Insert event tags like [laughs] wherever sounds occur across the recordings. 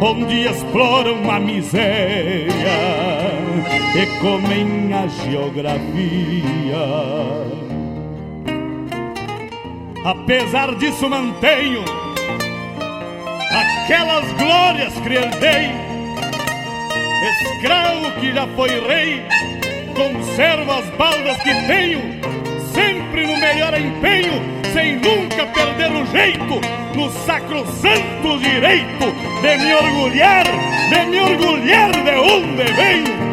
onde exploram a miséria e comem a geografia. Apesar disso, mantenho aquelas glórias que herdei. Escravo que já foi rei, conservo as baldas que tenho, sempre no melhor empenho, sem nunca perder o jeito, no sacrosanto direito de me orgulhar, de me orgulhar de onde venho.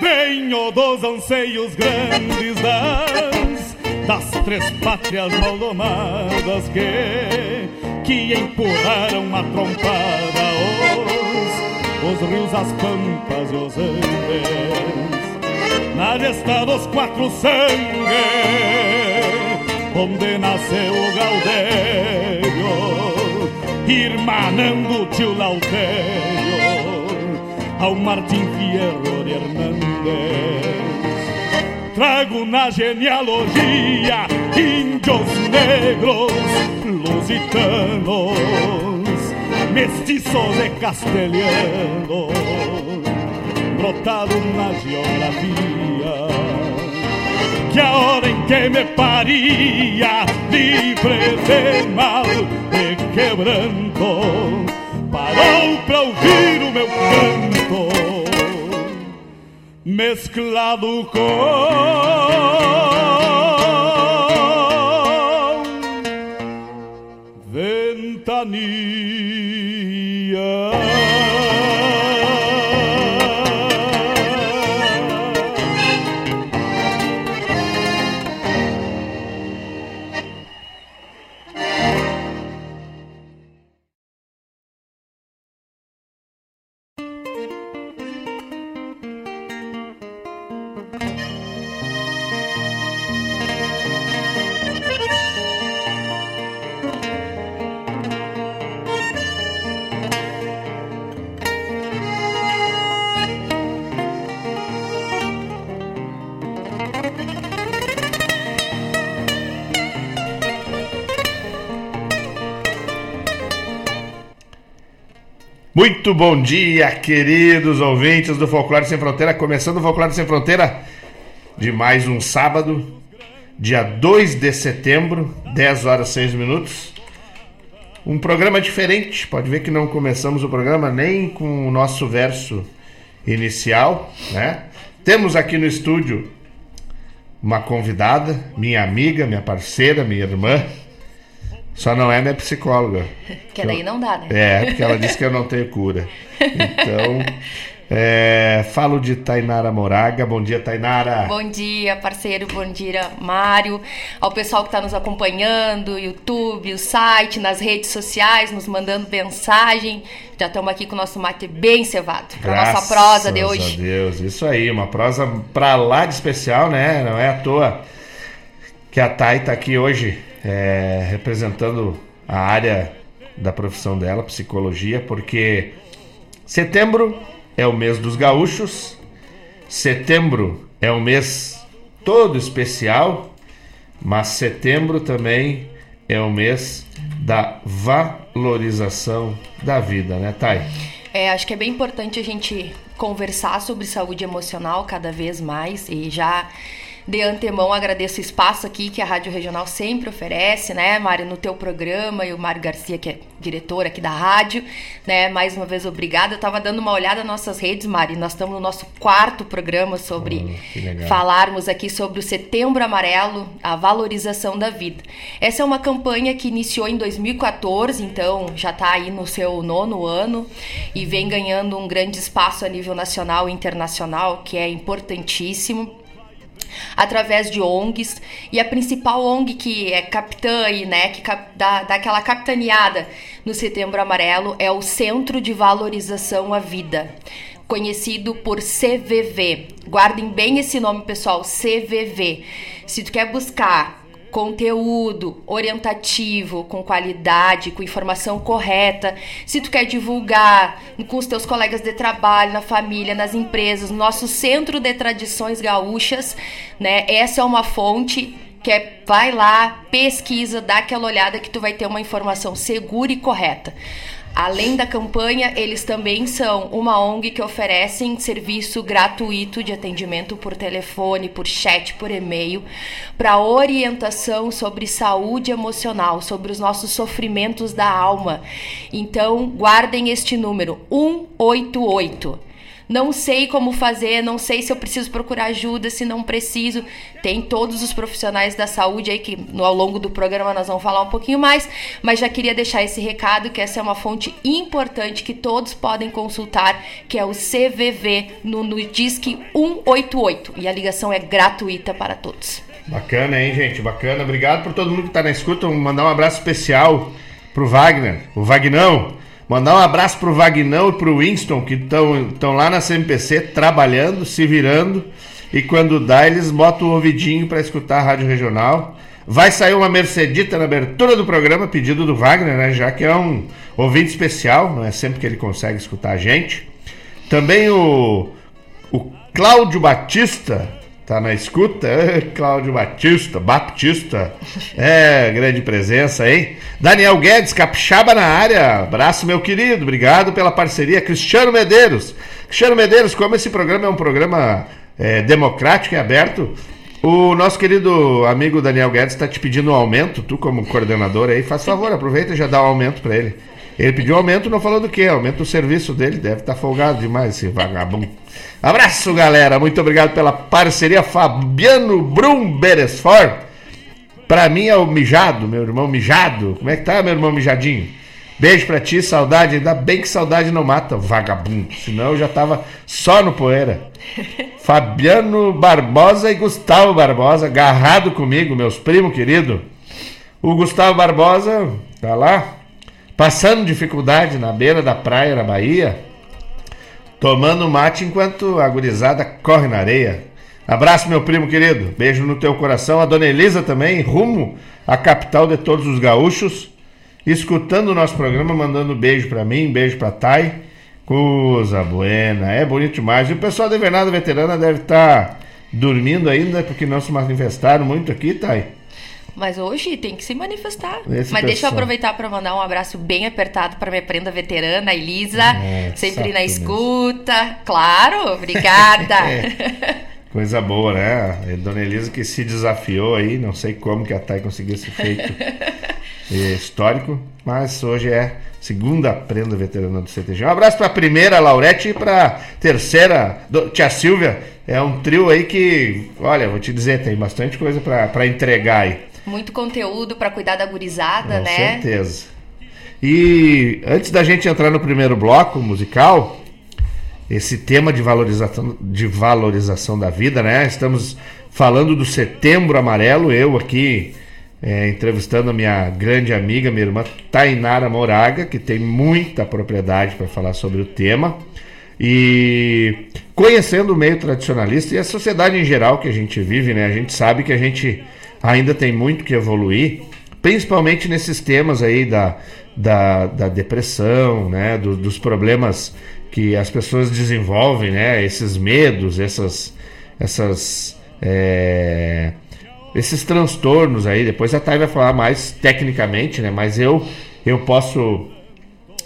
Venho dos anseios grandes das, das três pátrias maldomadas que, que empurraram a trompada os, os rios, as pampas e os andes na gesta dos quatro sangues, onde nasceu o Gaudério, irmanando o tio Lautério, ao Martim Fierro de Hernández. Trago na genealogia índios negros lusitanos, mestiços de castelhano brotado na geografia. Que a hora em que me paria, livre de mal e quebranto, parou pra ouvir o meu canto, mesclado com ventania. Muito bom dia, queridos ouvintes do Folclore Sem Fronteira. Começando o Folclore Sem Fronteira de mais um sábado, dia 2 de setembro, 10 horas 6 minutos. Um programa diferente. Pode ver que não começamos o programa nem com o nosso verso inicial, né? Temos aqui no estúdio uma convidada, minha amiga, minha parceira, minha irmã, só não é minha psicóloga. [laughs] Que daí não dá, né? É, porque ela disse que eu não tenho cura. Então, [laughs] é, falo de Tainara Moraga. Bom dia, Tainara. Bom dia, parceiro. Bom dia, Mário. Ao pessoal que está nos acompanhando, YouTube, o site, nas redes sociais, nos mandando mensagem. Já estamos aqui com o nosso mate bem cevado para nossa prosa de hoje. Graças a Deus, isso aí, uma prosa para lá de especial, né? Não é à toa que a Thay está aqui hoje é, representando a área da profissão dela, psicologia, porque setembro é o mês dos gaúchos, setembro é um mês todo especial, mas setembro também é o mês da valorização da vida, né, Thay? É, acho que é bem importante a gente conversar sobre saúde emocional cada vez mais e já de antemão, agradeço o espaço aqui que a Rádio Regional sempre oferece, né, Mário, no teu programa, e o Mário Garcia, que é diretor aqui da rádio, né, mais uma vez obrigada. Eu estava dando uma olhada nas nossas redes, Mário, nós estamos no nosso quarto programa sobre oh, falarmos aqui sobre o Setembro Amarelo, a valorização da vida. Essa é uma campanha que iniciou em 2014, então já está aí no seu nono ano e vem ganhando um grande espaço a nível nacional e internacional, que é importantíssimo através de ONGs e a principal ONG que é capitã aí, né, que dá, dá aquela capitaneada no Setembro Amarelo é o Centro de Valorização à Vida, conhecido por CVV. Guardem bem esse nome, pessoal, CVV. Se tu quer buscar conteúdo orientativo, com qualidade, com informação correta. Se tu quer divulgar com os teus colegas de trabalho, na família, nas empresas, no nosso centro de tradições gaúchas, né? Essa é uma fonte que é vai lá, pesquisa, dá aquela olhada que tu vai ter uma informação segura e correta. Além da campanha, eles também são uma ONG que oferecem serviço gratuito de atendimento por telefone, por chat, por e-mail, para orientação sobre saúde emocional, sobre os nossos sofrimentos da alma. Então, guardem este número 188 não sei como fazer, não sei se eu preciso procurar ajuda, se não preciso. Tem todos os profissionais da saúde aí que no, ao longo do programa nós vamos falar um pouquinho mais, mas já queria deixar esse recado que essa é uma fonte importante que todos podem consultar, que é o CVV no, no Disque 188 e a ligação é gratuita para todos. Bacana, hein, gente? Bacana. Obrigado por todo mundo que está na escuta. Vou mandar um abraço especial pro Wagner, o Vagnão. Mandar um abraço pro Vagnão e pro Winston, que estão lá na CMPC trabalhando, se virando. E quando dá, eles botam o ouvidinho para escutar a Rádio Regional. Vai sair uma Mercedita na abertura do programa, pedido do Wagner, né? Já que é um ouvinte especial, não é sempre que ele consegue escutar a gente. Também o, o Cláudio Batista, Tá na escuta? [laughs] Cláudio Batista, Baptista. É, grande presença, hein? Daniel Guedes, capixaba na área. Abraço, meu querido. Obrigado pela parceria. Cristiano Medeiros. Cristiano Medeiros, como esse programa é um programa é, democrático e aberto, o nosso querido amigo Daniel Guedes está te pedindo um aumento. Tu, como coordenador aí, faz favor, aproveita e já dá um aumento para ele. Ele pediu aumento, não falou do que? Aumenta o serviço dele, deve estar tá folgado demais esse vagabundo. Abraço, galera. Muito obrigado pela parceria. Fabiano Brum Beresford. Pra mim é o mijado, meu irmão mijado. Como é que tá, meu irmão mijadinho? Beijo pra ti, saudade. Ainda bem que saudade não mata, vagabundo. Senão eu já tava só no poeira. [laughs] Fabiano Barbosa e Gustavo Barbosa, agarrado comigo, meus primos queridos. O Gustavo Barbosa tá lá, passando dificuldade na beira da praia na Bahia, tomando mate enquanto a gurizada corre na areia. Abraço, meu primo querido. Beijo no teu coração. A dona Elisa também, rumo à capital de todos os gaúchos, escutando o nosso programa, mandando beijo para mim, beijo para Thay. Coisa buena, é bonito demais. E o pessoal da Invernada Veterana deve estar tá dormindo ainda, porque não se manifestaram muito aqui, Thay. Mas hoje tem que se manifestar. Esse Mas deixa eu pessoal. aproveitar para mandar um abraço bem apertado para minha prenda veterana, Elisa, É, sempre na mesmo. escuta. Claro, obrigada. [laughs] Coisa boa, né? A Dona Elisa que se desafiou aí, não sei como que a Thay conseguiu esse feito [laughs] histórico, mas hoje é segunda prenda veterana do CTG. Um abraço para a primeira, Laurete, e para a terceira, do- Tia Silvia. É um trio aí que, olha, vou te dizer, tem bastante coisa para entregar aí. Muito conteúdo para cuidar da gurizada, Com né? certeza. E antes da gente entrar no primeiro bloco musical, esse tema de valorização, de valorização da vida, né? Estamos falando do Setembro Amarelo, eu aqui é, entrevistando a minha grande amiga, minha irmã Tainara Moraga, que tem muita propriedade para falar sobre o tema. E conhecendo o meio tradicionalista e a sociedade em geral que a gente vive, né? A gente sabe que a gente ainda tem muito que evoluir, principalmente nesses temas aí da, da, da depressão, né? Do- dos problemas que as pessoas desenvolvem, né? Esses medos, essas, essas é, esses transtornos aí. Depois a Thay vai falar mais tecnicamente, né? Mas eu eu posso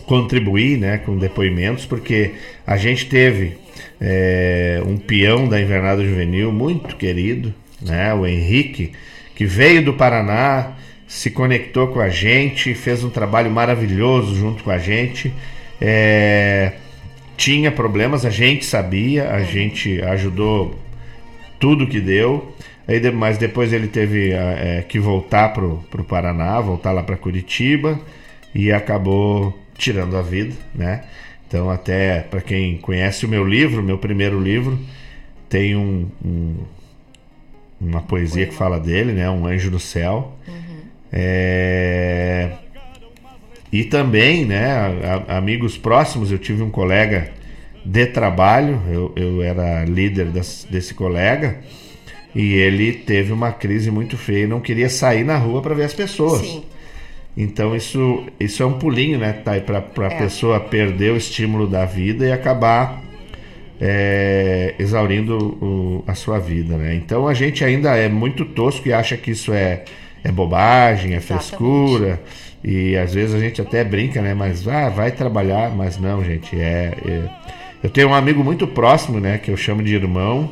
contribuir né, com depoimentos, porque a gente teve é, um peão da Invernada Juvenil muito querido, né, o Henrique, que veio do Paraná, se conectou com a gente, fez um trabalho maravilhoso junto com a gente. É, tinha problemas, a gente sabia, a gente ajudou tudo que deu. Aí, mas depois ele teve é, que voltar pro, pro Paraná, voltar lá para Curitiba e acabou tirando a vida, né? Então até para quem conhece o meu livro, meu primeiro livro, tem um, um- uma poesia que fala dele, né? Um anjo do céu. É, E também, né? a- amigos próximos, eu tive um colega de trabalho, eu, eu era líder das- desse colega. E ele teve uma crise muito feia e não queria sair na rua para ver as pessoas. Sim. Então isso, isso é um pulinho, né, Thay, para a É. pessoa perder o estímulo da vida e acabar é, exaurindo o- a sua vida, né? Então a gente ainda é muito tosco e acha que isso é, é bobagem, é Exatamente. frescura e às vezes a gente até brinca, né? Mas ah, vai trabalhar, mas não, gente. É, é- eu tenho um amigo muito próximo, né, que eu chamo de irmão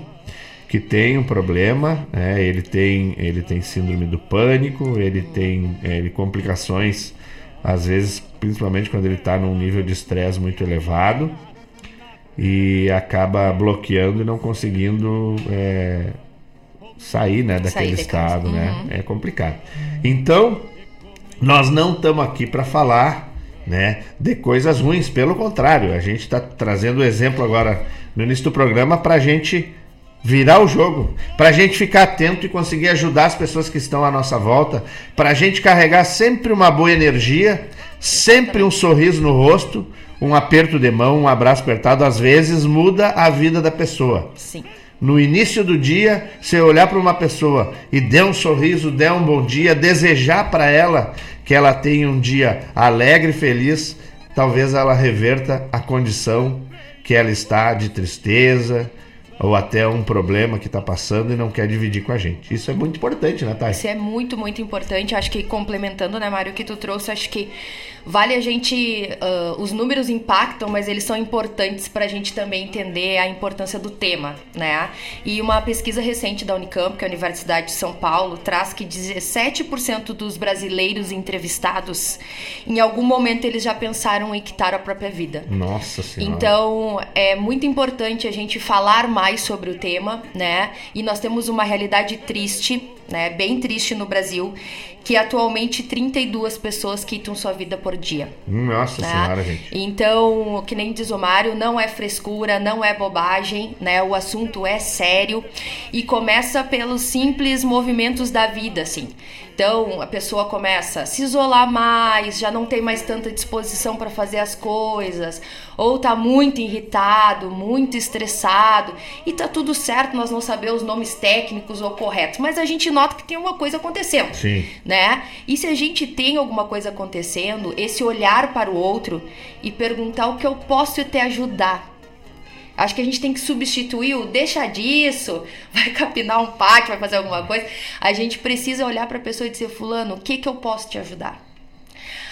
que tem um problema, né? ele, tem, ele tem síndrome do pânico, ele tem ele, complicações, às vezes, principalmente quando ele está num nível de estresse muito elevado e acaba bloqueando e não conseguindo é, sair né, daquele Sair de casa. estado, né? É complicado. Então, nós não estamos aqui para falar né, de coisas ruins, pelo contrário, a gente está trazendo o exemplo agora no início do programa para a gente virar o jogo, para a gente ficar atento e conseguir ajudar as pessoas que estão à nossa volta, para a gente carregar sempre uma boa energia, sempre um sorriso no rosto, um aperto de mão, um abraço apertado, às vezes muda a vida da pessoa. Sim. No início do dia, você olhar para uma pessoa e der um sorriso, der um bom dia, desejar para ela que ela tenha um dia alegre e feliz, talvez ela reverta a condição que ela está de tristeza ou até um problema que está passando e não quer dividir com a gente. Isso é muito importante, né, Thay? Isso é muito, muito importante. Acho que complementando, né, Mário, o que tu trouxe, acho que vale a gente. ah, os números impactam, mas eles são importantes para a gente também entender a importância do tema, né? E uma pesquisa recente da Unicamp, que é a Universidade de São Paulo, traz que 17% dos brasileiros entrevistados, em algum momento, eles já pensaram em quitar a própria vida. Nossa Senhora. Então, é muito importante a gente falar mais sobre o tema, né? E nós temos uma realidade triste, né? Bem triste no Brasil, que atualmente 32 pessoas quitam sua vida por dia. Nossa né? Senhora, gente. Então, que nem diz o Mário, não é frescura, não é bobagem, né? O assunto é sério e começa pelos simples movimentos da vida, assim. Então, a pessoa começa a se isolar mais, já não tem mais tanta disposição para fazer as coisas, ou tá muito irritado, muito estressado, e tá tudo certo nós não saber os nomes técnicos ou corretos, mas a gente nota que tem uma coisa acontecendo Sim. né? E se a gente tem alguma coisa acontecendo, esse olhar para o outro e perguntar o que eu posso te ajudar. Acho que a gente tem que substituir o deixa disso, [laughs] vai capinar um pátio, vai fazer alguma coisa. A gente precisa olhar para a pessoa e dizer, fulano, o que que eu posso te ajudar?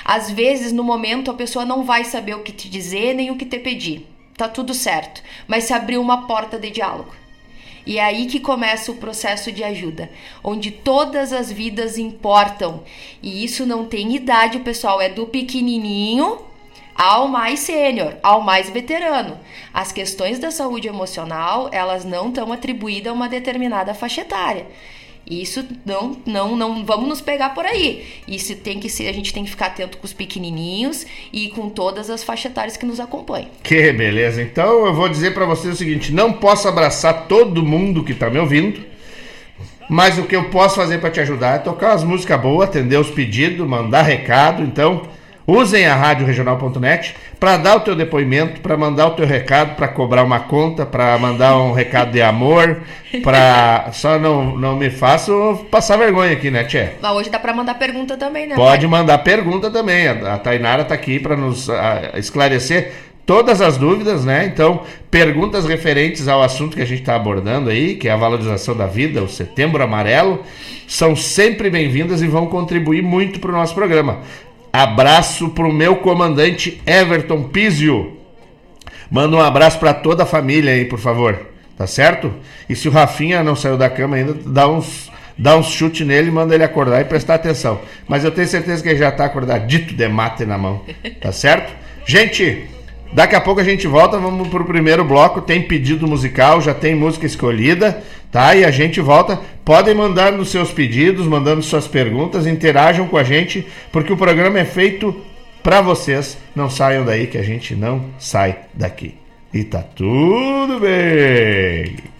Às vezes, no momento, a pessoa não vai saber o que te dizer nem o que te pedir. Tá tudo certo, mas se abriu uma porta de diálogo. E é aí que começa o processo de ajuda, onde todas as vidas importam. E isso não tem idade, pessoal, é do pequenininho ao mais sênior, ao mais veterano. As questões da saúde emocional, elas não estão atribuídas a uma determinada faixa etária. Isso não, não, não vamos nos pegar por aí. Isso tem que ser, a gente tem que ficar atento com os pequenininhos e com todas as faixas etárias que nos acompanham. Que beleza. Então eu vou dizer para vocês o seguinte: não posso abraçar todo mundo que tá me ouvindo, mas o que eu posso fazer para te ajudar é tocar as músicas boas, atender os pedidos, mandar recado. Então Usem a rádio regional.net para dar o teu depoimento, para mandar o teu recado, para cobrar uma conta, para mandar um recado de amor, para [laughs] só não, não me faço passar vergonha aqui, né, Tchê? Mas hoje dá para mandar pergunta também, né? Pode pai? mandar pergunta também. A, a Tainara está aqui para nos a, esclarecer todas as dúvidas, né? Então, perguntas referentes ao assunto que a gente está abordando aí, que é a valorização da vida, o Setembro Amarelo, são sempre bem-vindas e vão contribuir muito para o nosso programa. Abraço pro meu comandante Everton Pizio. Manda um abraço para toda a família aí, por favor. Tá certo? E se o Rafinha não saiu da cama ainda, dá uns dá uns chute nele manda ele acordar e prestar atenção. Mas eu tenho certeza que ele já tá acordadito de mate na mão. Tá certo? Gente, daqui a pouco a gente volta, vamos pro primeiro bloco. Tem pedido musical, já tem música escolhida tá? E a gente volta. Podem mandar nos seus pedidos, mandando suas perguntas, interajam com a gente, porque o programa é feito para vocês. Não saiam daí que a gente não sai daqui. E tá tudo bem.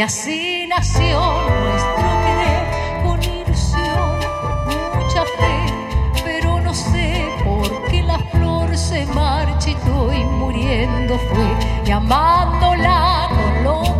Y así nació nuestro querer con ilusión, mucha fe, pero no sé por qué la flor se marchitó y muriendo fue, llamándola con lo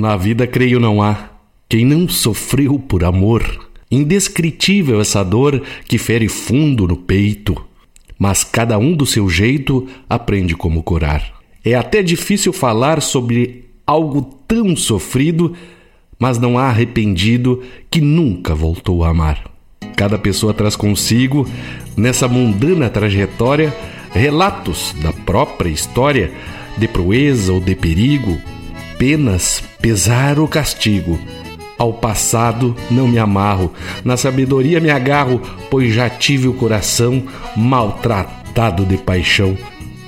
Na vida, creio, não há quem não sofreu por amor. Indescritível essa dor que fere fundo no peito, mas cada um do seu jeito aprende como curar. É até difícil falar sobre algo tão sofrido, mas não há arrependido que nunca voltou a amar. Cada pessoa traz consigo, nessa mundana trajetória, relatos da própria história, de proeza ou de perigo, penas, pesar ou castigo. Ao passado não me amarro, na sabedoria me agarro, pois já tive o coração maltratado de paixão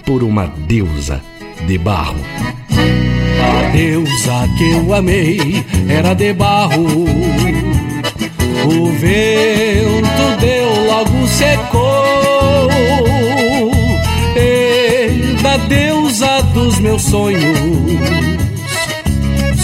por uma deusa de barro. A deusa que eu amei era de barro. O vento deu, logo secou. E da deusa dos meus sonhos,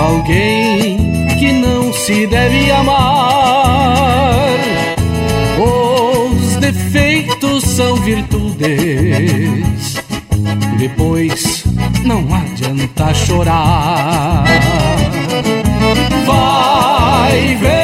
alguém que não se deve amar. Os defeitos são virtudes depois não adianta chorar. Vai, vento,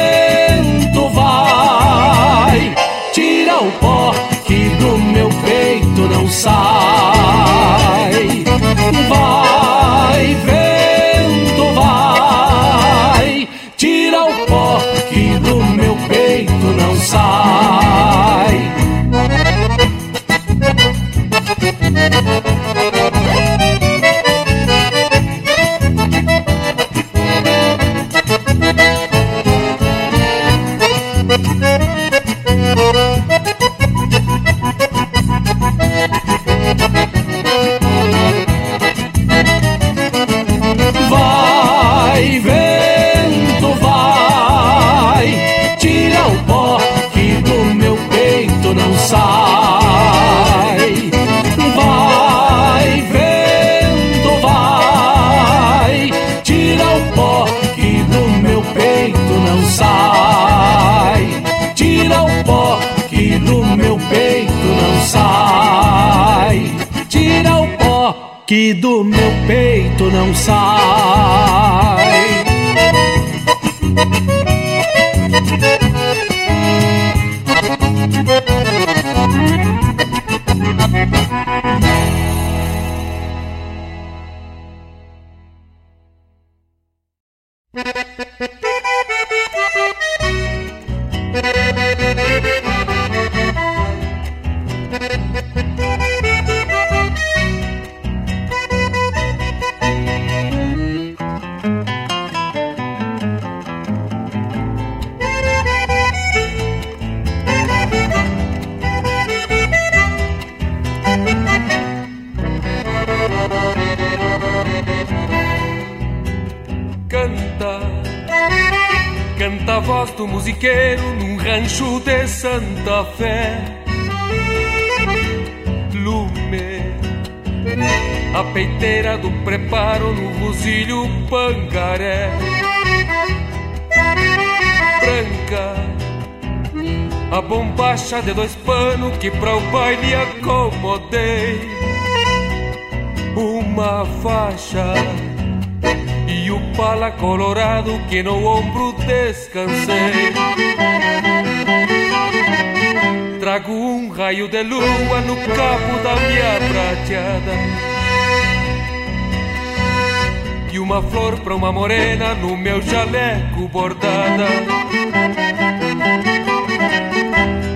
uma morena no meu jaleco bordada.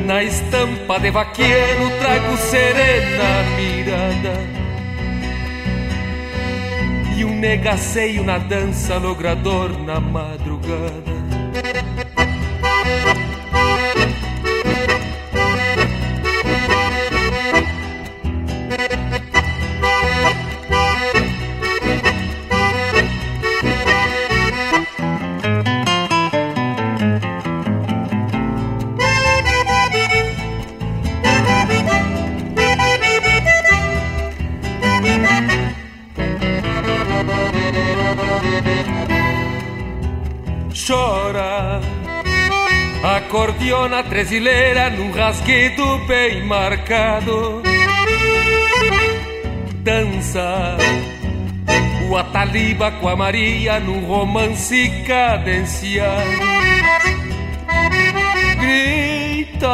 Na estampa de vaqueiro trago serena mirada. E um negaceio na dança logrador na madrugada tresileira num rasguido bem marcado. Dança o Ataliba com a Maria num romance cadenciado. Grita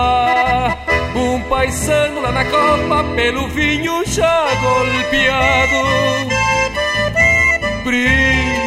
um paisano lá na copa pelo vinho já golpeado. Brilha o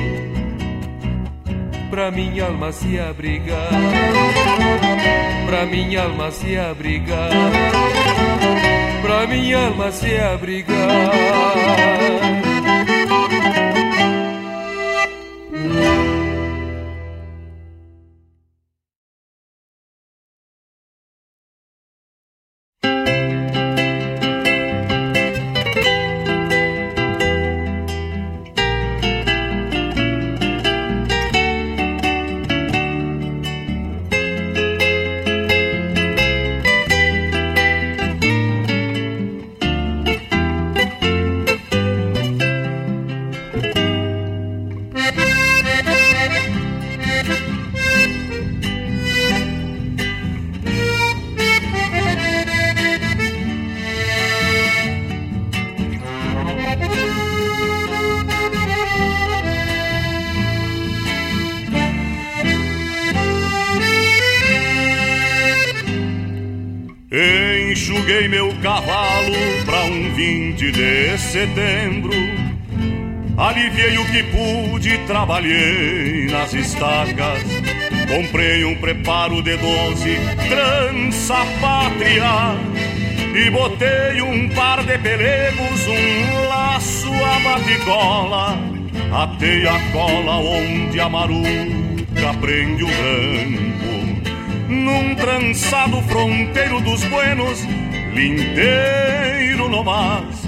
pra minha alma se abrigar, pra minha alma se abrigar, pra minha alma se abrigar. Setembro. Aliviei o que pude, trabalhei nas estacas. Comprei um preparo de doze, trança pátria. E botei um par de pelegos, um laço a baticola. Atei a cola onde a maruca prende o branco. Num trançado fronteiro dos buenos, linteiro no mas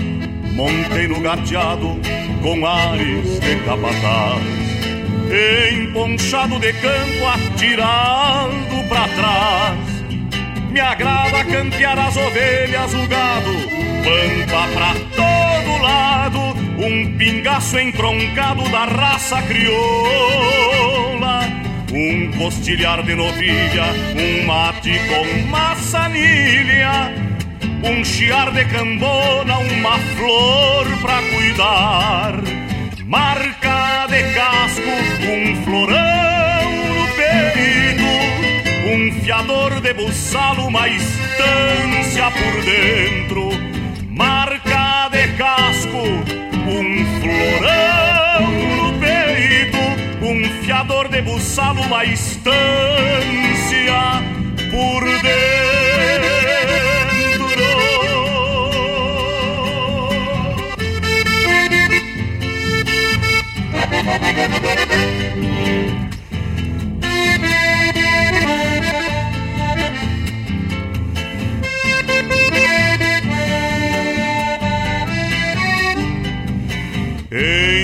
montei no gateado com ares de capataz, emponchado de campo atirado pra trás. Me agrada campear as ovelhas, o gado, pampa pra todo lado, um pingaço entroncado da raça crioula. Um costilhar de novilha, um mate com maçanilha um chiar de cambona, uma flor pra cuidar, marca de casco, um florão no peito, um fiador de buçalo, uma estância por dentro, marca de casco, um florão no peito, um fiador de buçalo, uma estância por dentro.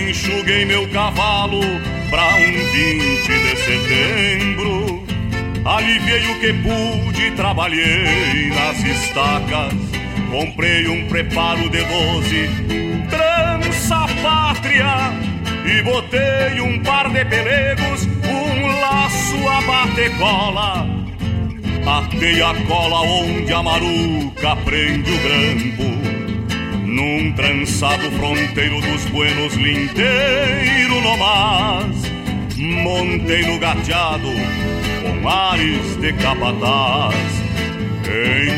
Enxuguei meu cavalo pra um 20 de setembro. Aliviei o que pude, trabalhei nas estacas. Comprei um preparo de doze, trança pátria. E botei um par de pelegos, um laço a bater cola. Atei a cola onde a maruca prende o grampo. Num trançado fronteiro dos buenos linteiro no mas Montei no gateado com ares de capataz.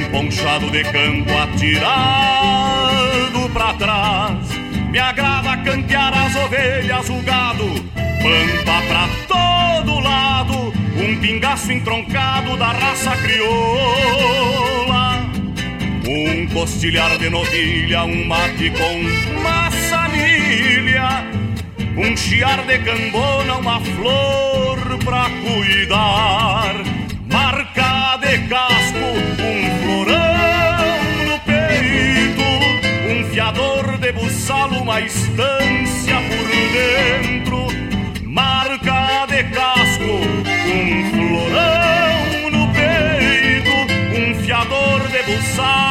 Emponchado de campo atirado pra trás Me agrada cantear as ovelhas, o gado Pampa pra todo lado Um pingaço entroncado da raça crioula. Um costilhar de novilha, um mate com maçanilha, um chiar de cambona, uma flor pra cuidar, marca de casco, uma estância por dentro, marca de casco, um florão no peito, um fiador de buçalo.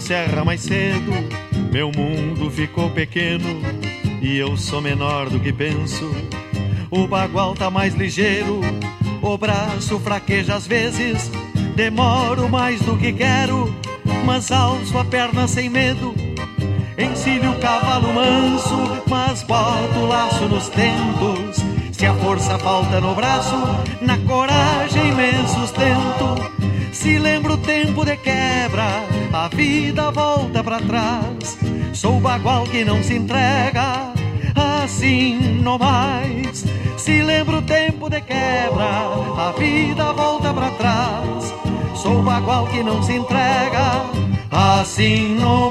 Encerra mais cedo. Meu mundo ficou pequeno e eu sou menor do que penso. O bagual tá mais ligeiro, o braço fraqueja às vezes. Demoro mais do que quero, mas alço a perna sem medo. Encilho o cavalo manso, mas boto o laço nos tentos. Se a força falta no braço, na coragem me sustento. Se lembro o tempo de quebra, a vida volta para trás. Sou bagual que não se entrega, assim não mais. Se lembro o tempo de quebra, a vida volta para trás. Sou bagual que não se entrega, assim não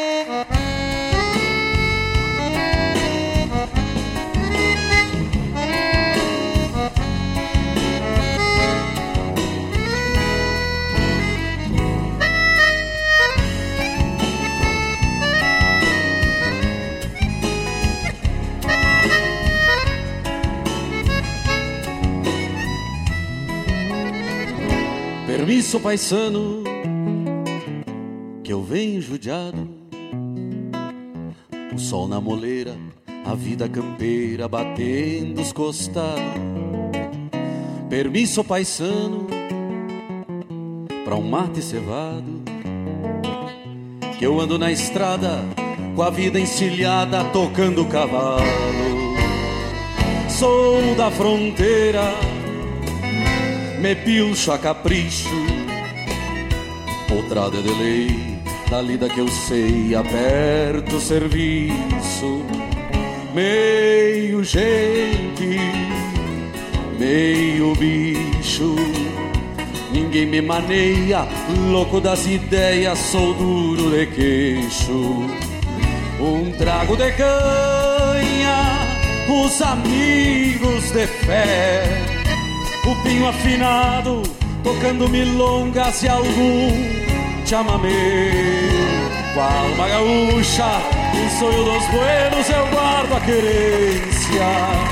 Permisso, paisano, que eu venho judiado. O sol na moleira, a vida campeira batendo os costados. Permisso, paisano, pra um mate cevado. Que eu ando na estrada com a vida encilhada tocando cavalo. Sou da fronteira me pilcho a capricho. Outrada de lei, da lida que eu sei, aperto o serviço. Meio gente, meio bicho. Ninguém me maneia, louco das ideias, sou duro de queixo. Um trago de canha, os amigos de fé o pinho afinado, tocando milongas e algum chamamé. Com a alma gaúcha, o sonho dos buenos eu guardo a querência.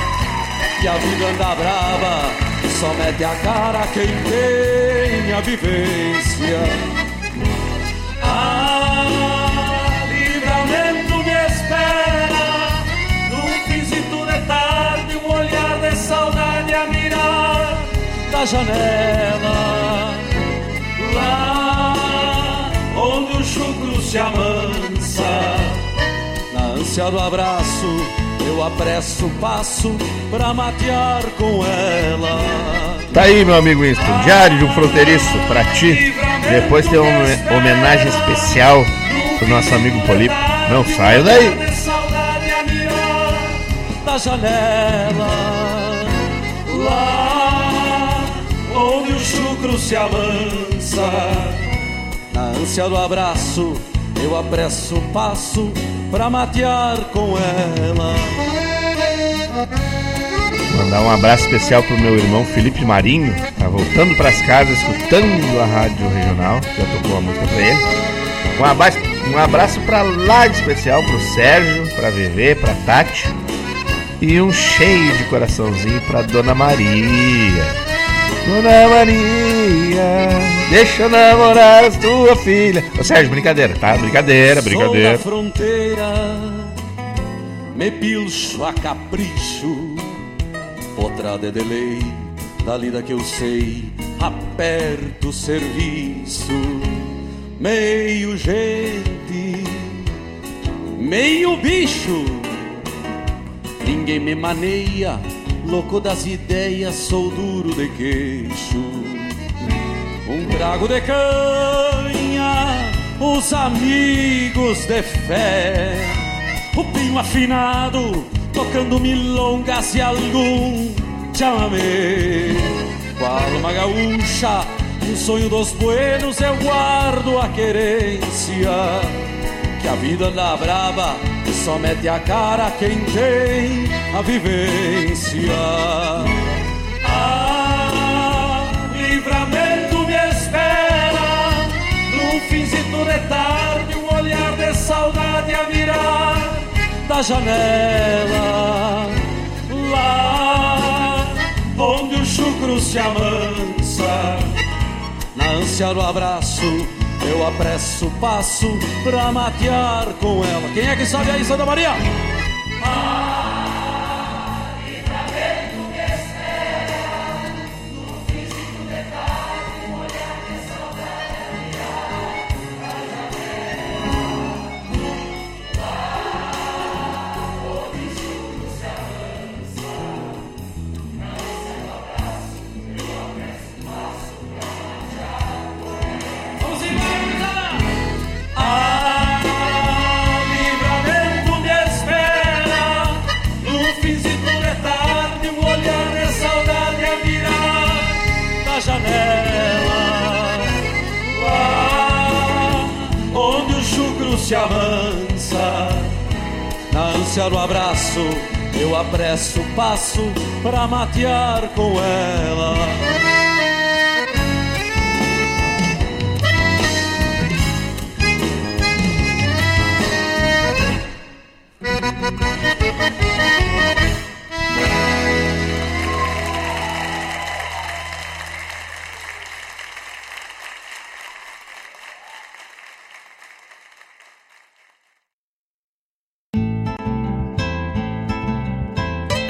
E a vida anda brava, só mete a cara quem tem a vivência. Ah, da janela Lá onde o chucro se amansa Na ânsia do abraço eu apresso o passo Pra matear com ela Tá aí, meu amigo Winston, Diário de um Fronteiriço, pra ti. Depois tem uma homenagem especial pro nosso amigo Polipo. Não saio daí. Da janela Lá se amansa Na ânsia do abraço eu apresso o passo Pra matear com ela Mandar um abraço especial pro meu irmão Felipe Marinho, tá voltando pras casas, escutando a rádio regional, já tocou uma música pra ele. Um abraço, um abraço pra lá de especial pro Sérgio, pra Vevê, pra Tati. E um cheio de coraçãozinho pra Dona Maria. Dona Maria, deixa eu namorar a tua filha. Ô Sérgio, brincadeira, tá? Brincadeira, Sou brincadeira. da fronteira, me pilcho a capricho, potrada de lei, da lida que eu sei, aperto o serviço, meio gente, meio bicho, ninguém me maneia, louco das ideias, sou duro de queixo. Um trago de canha, os amigos de fé, o pinho afinado, tocando milongas e algum chamamé. Qual uma gaúcha, um sonho dos buenos, eu guardo a querência. Que a vida anda brava só mete a cara quem tem a vivência. Ah, livramento me espera num finzito de tarde, um olhar de saudade a virar da janela. Lá onde o chucro se amansa, na ânsia do abraço eu apresso o passo pra matear com ela. Quem é que sabe aí, Santa Maria? Vamos se avança. Na ânsia do abraço Eu apresso o passo Pra matear com ela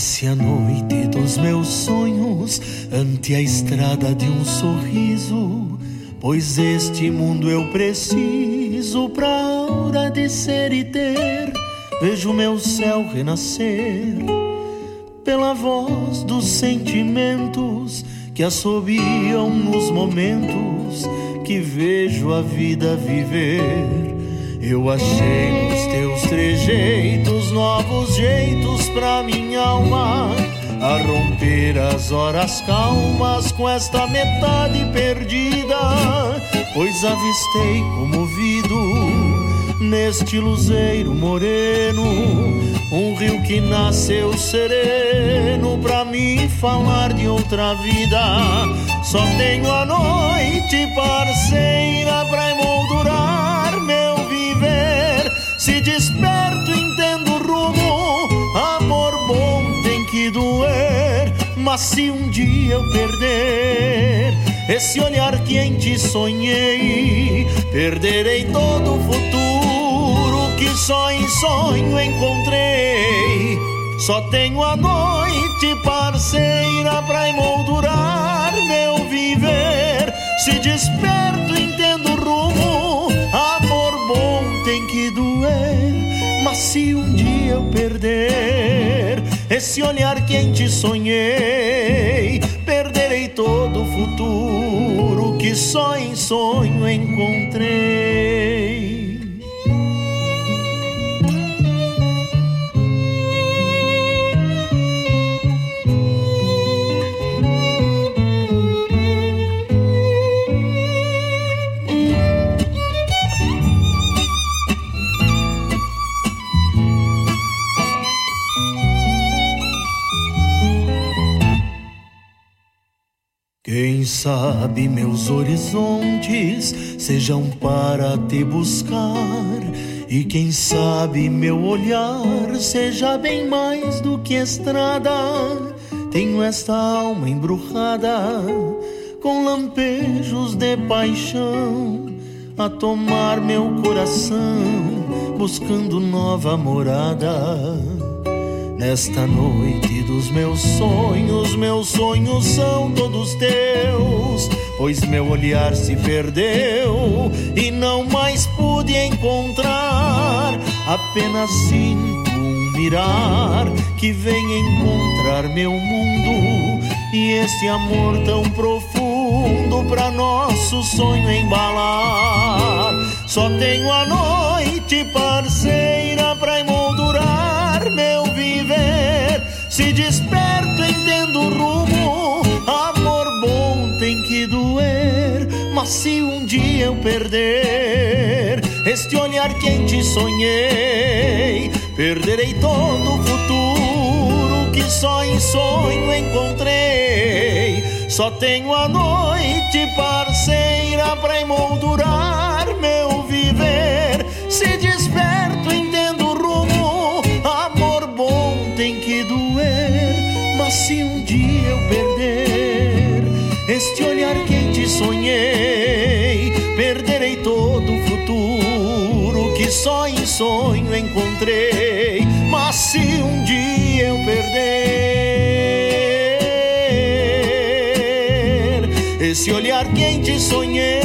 Nasce a noite dos meus sonhos ante a estrada de um sorriso, pois este mundo eu preciso pra hora de ser e ter. Vejo meu céu renascer pela voz dos sentimentos que assobiam nos momentos que vejo a vida viver. Eu achei teus trejeitos novos jeitos pra minha alma a romper as horas calmas com esta metade perdida, pois avistei comovido neste luzeiro moreno um rio que nasceu sereno pra mim falar de outra vida. Só tenho a noite parceira pra emoldurar. Se desperto, entendo o rumo. Amor bom tem que doer. Mas se um dia eu perder esse olhar que em ti sonhei, perderei todo o futuro que só em sonho encontrei. Só tenho a noite parceira pra emoldurar meu viver. Se desperto, entendo o rumo. Tem que doer. Mas se um dia eu perder esse olhar quente sonhei. Perderei todo o futuro que só em sonho encontrei. Sabe meus horizontes sejam para te buscar, e quem sabe meu olhar seja bem mais do que estrada. Tenho esta alma embrujada com lampejos de paixão a tomar meu coração, buscando nova morada. Nesta noite dos meus sonhos, meus sonhos são todos teus, pois meu olhar se perdeu e não mais pude encontrar. Apenas sinto um mirar que vem encontrar meu mundo e esse amor tão profundo para nosso sonho embalar. Só tenho a noite parceira pra Se desperto, entendo o rumo. Amor bom tem que doer. Mas se um dia eu perder este olhar quente sonhei, perderei todo o futuro que só em sonho encontrei. Só tenho a noite parceira pra emoldurar olhar quente sonhei, perderei todo o futuro que só em sonho encontrei. Mas se um dia eu perder esse olhar quente sonhei,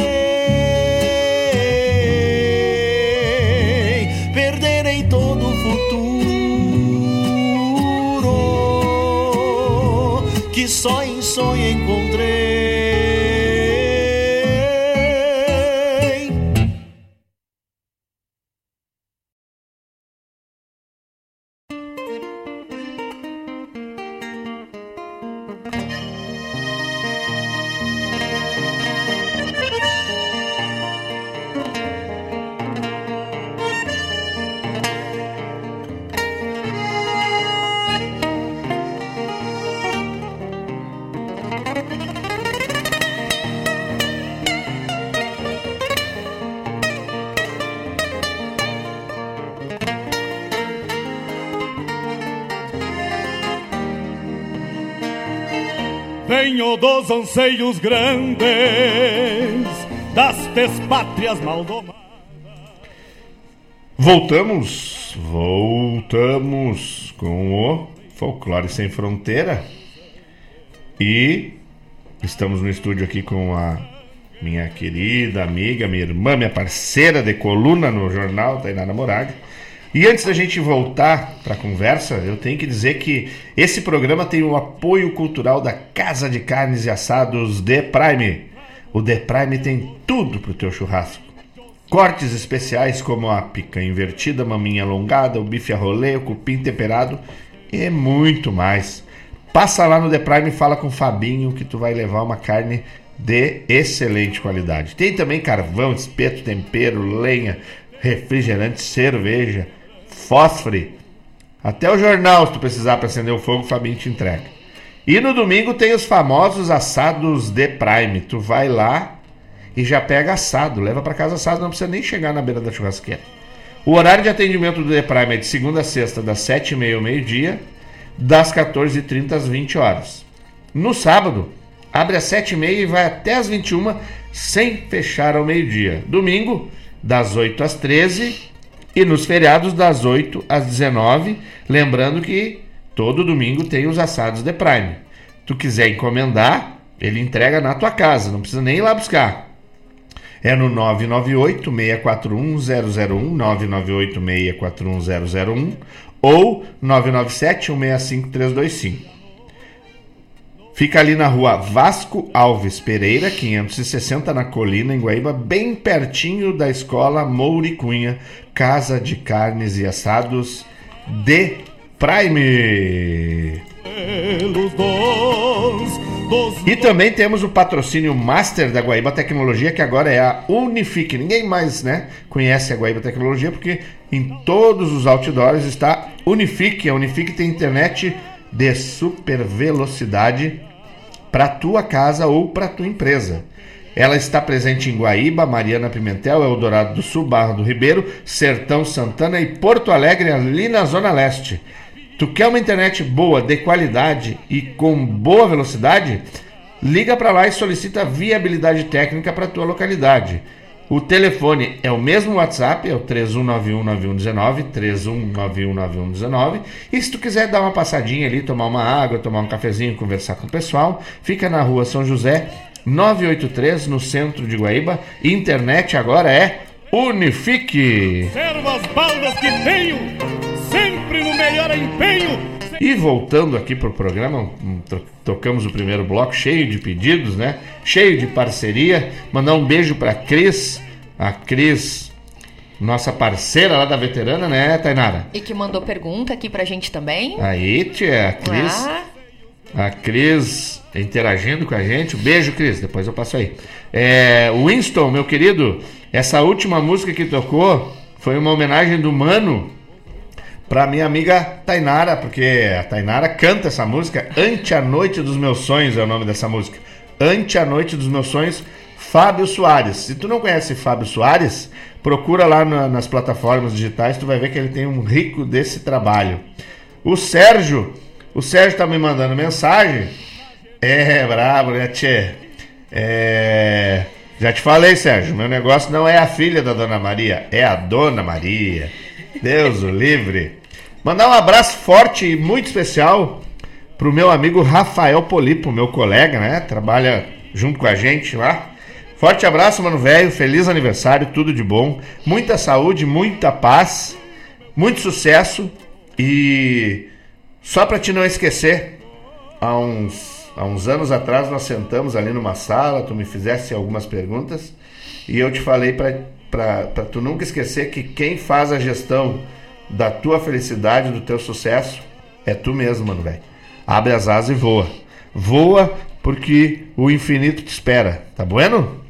dos anseios grandes das despátrias maldomadas. Voltamos, voltamos com o Folclore Sem Fronteira. E estamos no estúdio aqui com a minha querida amiga, minha irmã, minha parceira de coluna no jornal, Tainara Moraga. E antes da gente voltar para a conversa, eu tenho que dizer que esse programa tem o apoio cultural da Casa de Carnes e Assados The Prime. O The Prime tem tudo para o teu churrasco. Cortes especiais como a picanha invertida, maminha alongada, o bife a rolê, o cupim temperado e muito mais. Passa lá no The Prime e fala com o Fabinho que tu vai levar uma carne de excelente qualidade. Tem também carvão, espeto, tempero, lenha, refrigerante, cerveja, fósforo. Até o jornal, se tu precisar para acender o fogo, o Fabinho te entrega. E no domingo tem os famosos assados de Prime. Tu vai lá e já pega assado, leva para casa assado, não precisa nem chegar na beira da churrasqueira. O horário de atendimento do The Prime é de segunda a sexta, das 7h30 ao meio-dia, das 14h30 às 20 horas. No sábado, abre às 7h30 e vai até às 21 sem fechar ao meio-dia. Domingo, das 8 às 13 e nos feriados das 8 às 19, lembrando que todo domingo tem os assados de Prime. Tu quiser encomendar, ele entrega na tua casa, não precisa nem ir lá buscar. É no 998 641 001, 998 641 001 ou 997 165 325. Fica ali na rua Vasco Alves Pereira, 560, na Colina, em Guaíba, bem pertinho da escola Mouri Cunha, Casa de Carnes e Assados de Prime. E também temos o patrocínio Master da Guaíba Tecnologia, que agora é a Unifique. Ninguém mais né, conhece a Guaíba Tecnologia, porque em todos os outdoors está Unifique. A Unifique tem internet de super velocidade para tua casa ou para tua empresa. Ela está presente em Guaíba, Mariana Pimentel, Eldorado do Sul, Barra do Ribeiro, Sertão Santana e Porto Alegre, ali na Zona Leste. Tu quer uma internet boa, de qualidade e com boa velocidade? Liga para lá e solicita viabilidade técnica para tua localidade. O telefone é o mesmo WhatsApp, é o 31919119, 31919119. E se tu quiser dar uma passadinha ali, tomar uma água, tomar um cafezinho, conversar com o pessoal, fica na rua São José, 983, no centro de Guaíba. Internet agora é Unifique. Serva as baldas que tenho, sempre no melhor empenho. E voltando aqui pro programa, tocamos o primeiro bloco cheio de pedidos, né? Cheio de parceria. Mandar um beijo para Cris, a Cris, nossa parceira lá da veterana, né, Tainara? E que mandou pergunta aqui pra gente também. Aí, tia, a Cris. Ah. A Cris interagindo com a gente. Um beijo, Cris. Depois eu passo aí. É, Winston, meu querido, essa última música que tocou foi uma homenagem do Mano para minha amiga Tainara, porque a Tainara canta essa música. Ante a Noite dos Meus Sonhos é o nome dessa música. Ante a Noite dos Meus Sonhos, Fábio Soares. Se tu não conhece Fábio Soares, procura lá na, nas plataformas digitais, tu vai ver que ele tem um rico desse trabalho. O Sérgio, o Sérgio tá me mandando mensagem. É, brabo, né, tchê? É... Já te falei, Sérgio, meu negócio não é a filha da Dona Maria, é a Dona Maria. Deus o livre. Mandar um abraço forte e muito especial pro meu amigo Rafael Polipo, meu colega, né? Trabalha junto com a gente lá. Forte abraço, mano velho. Feliz aniversário, tudo de bom. Muita saúde, muita paz, muito sucesso. E só para te não esquecer, há uns, há uns anos atrás nós sentamos ali numa sala, tu me fizesse algumas perguntas e eu te falei para para tu nunca esquecer que quem faz a gestão da tua felicidade, do teu sucesso, é tu mesmo, mano, velho. Abre as asas e voa. Voa porque o infinito te espera, tá bueno?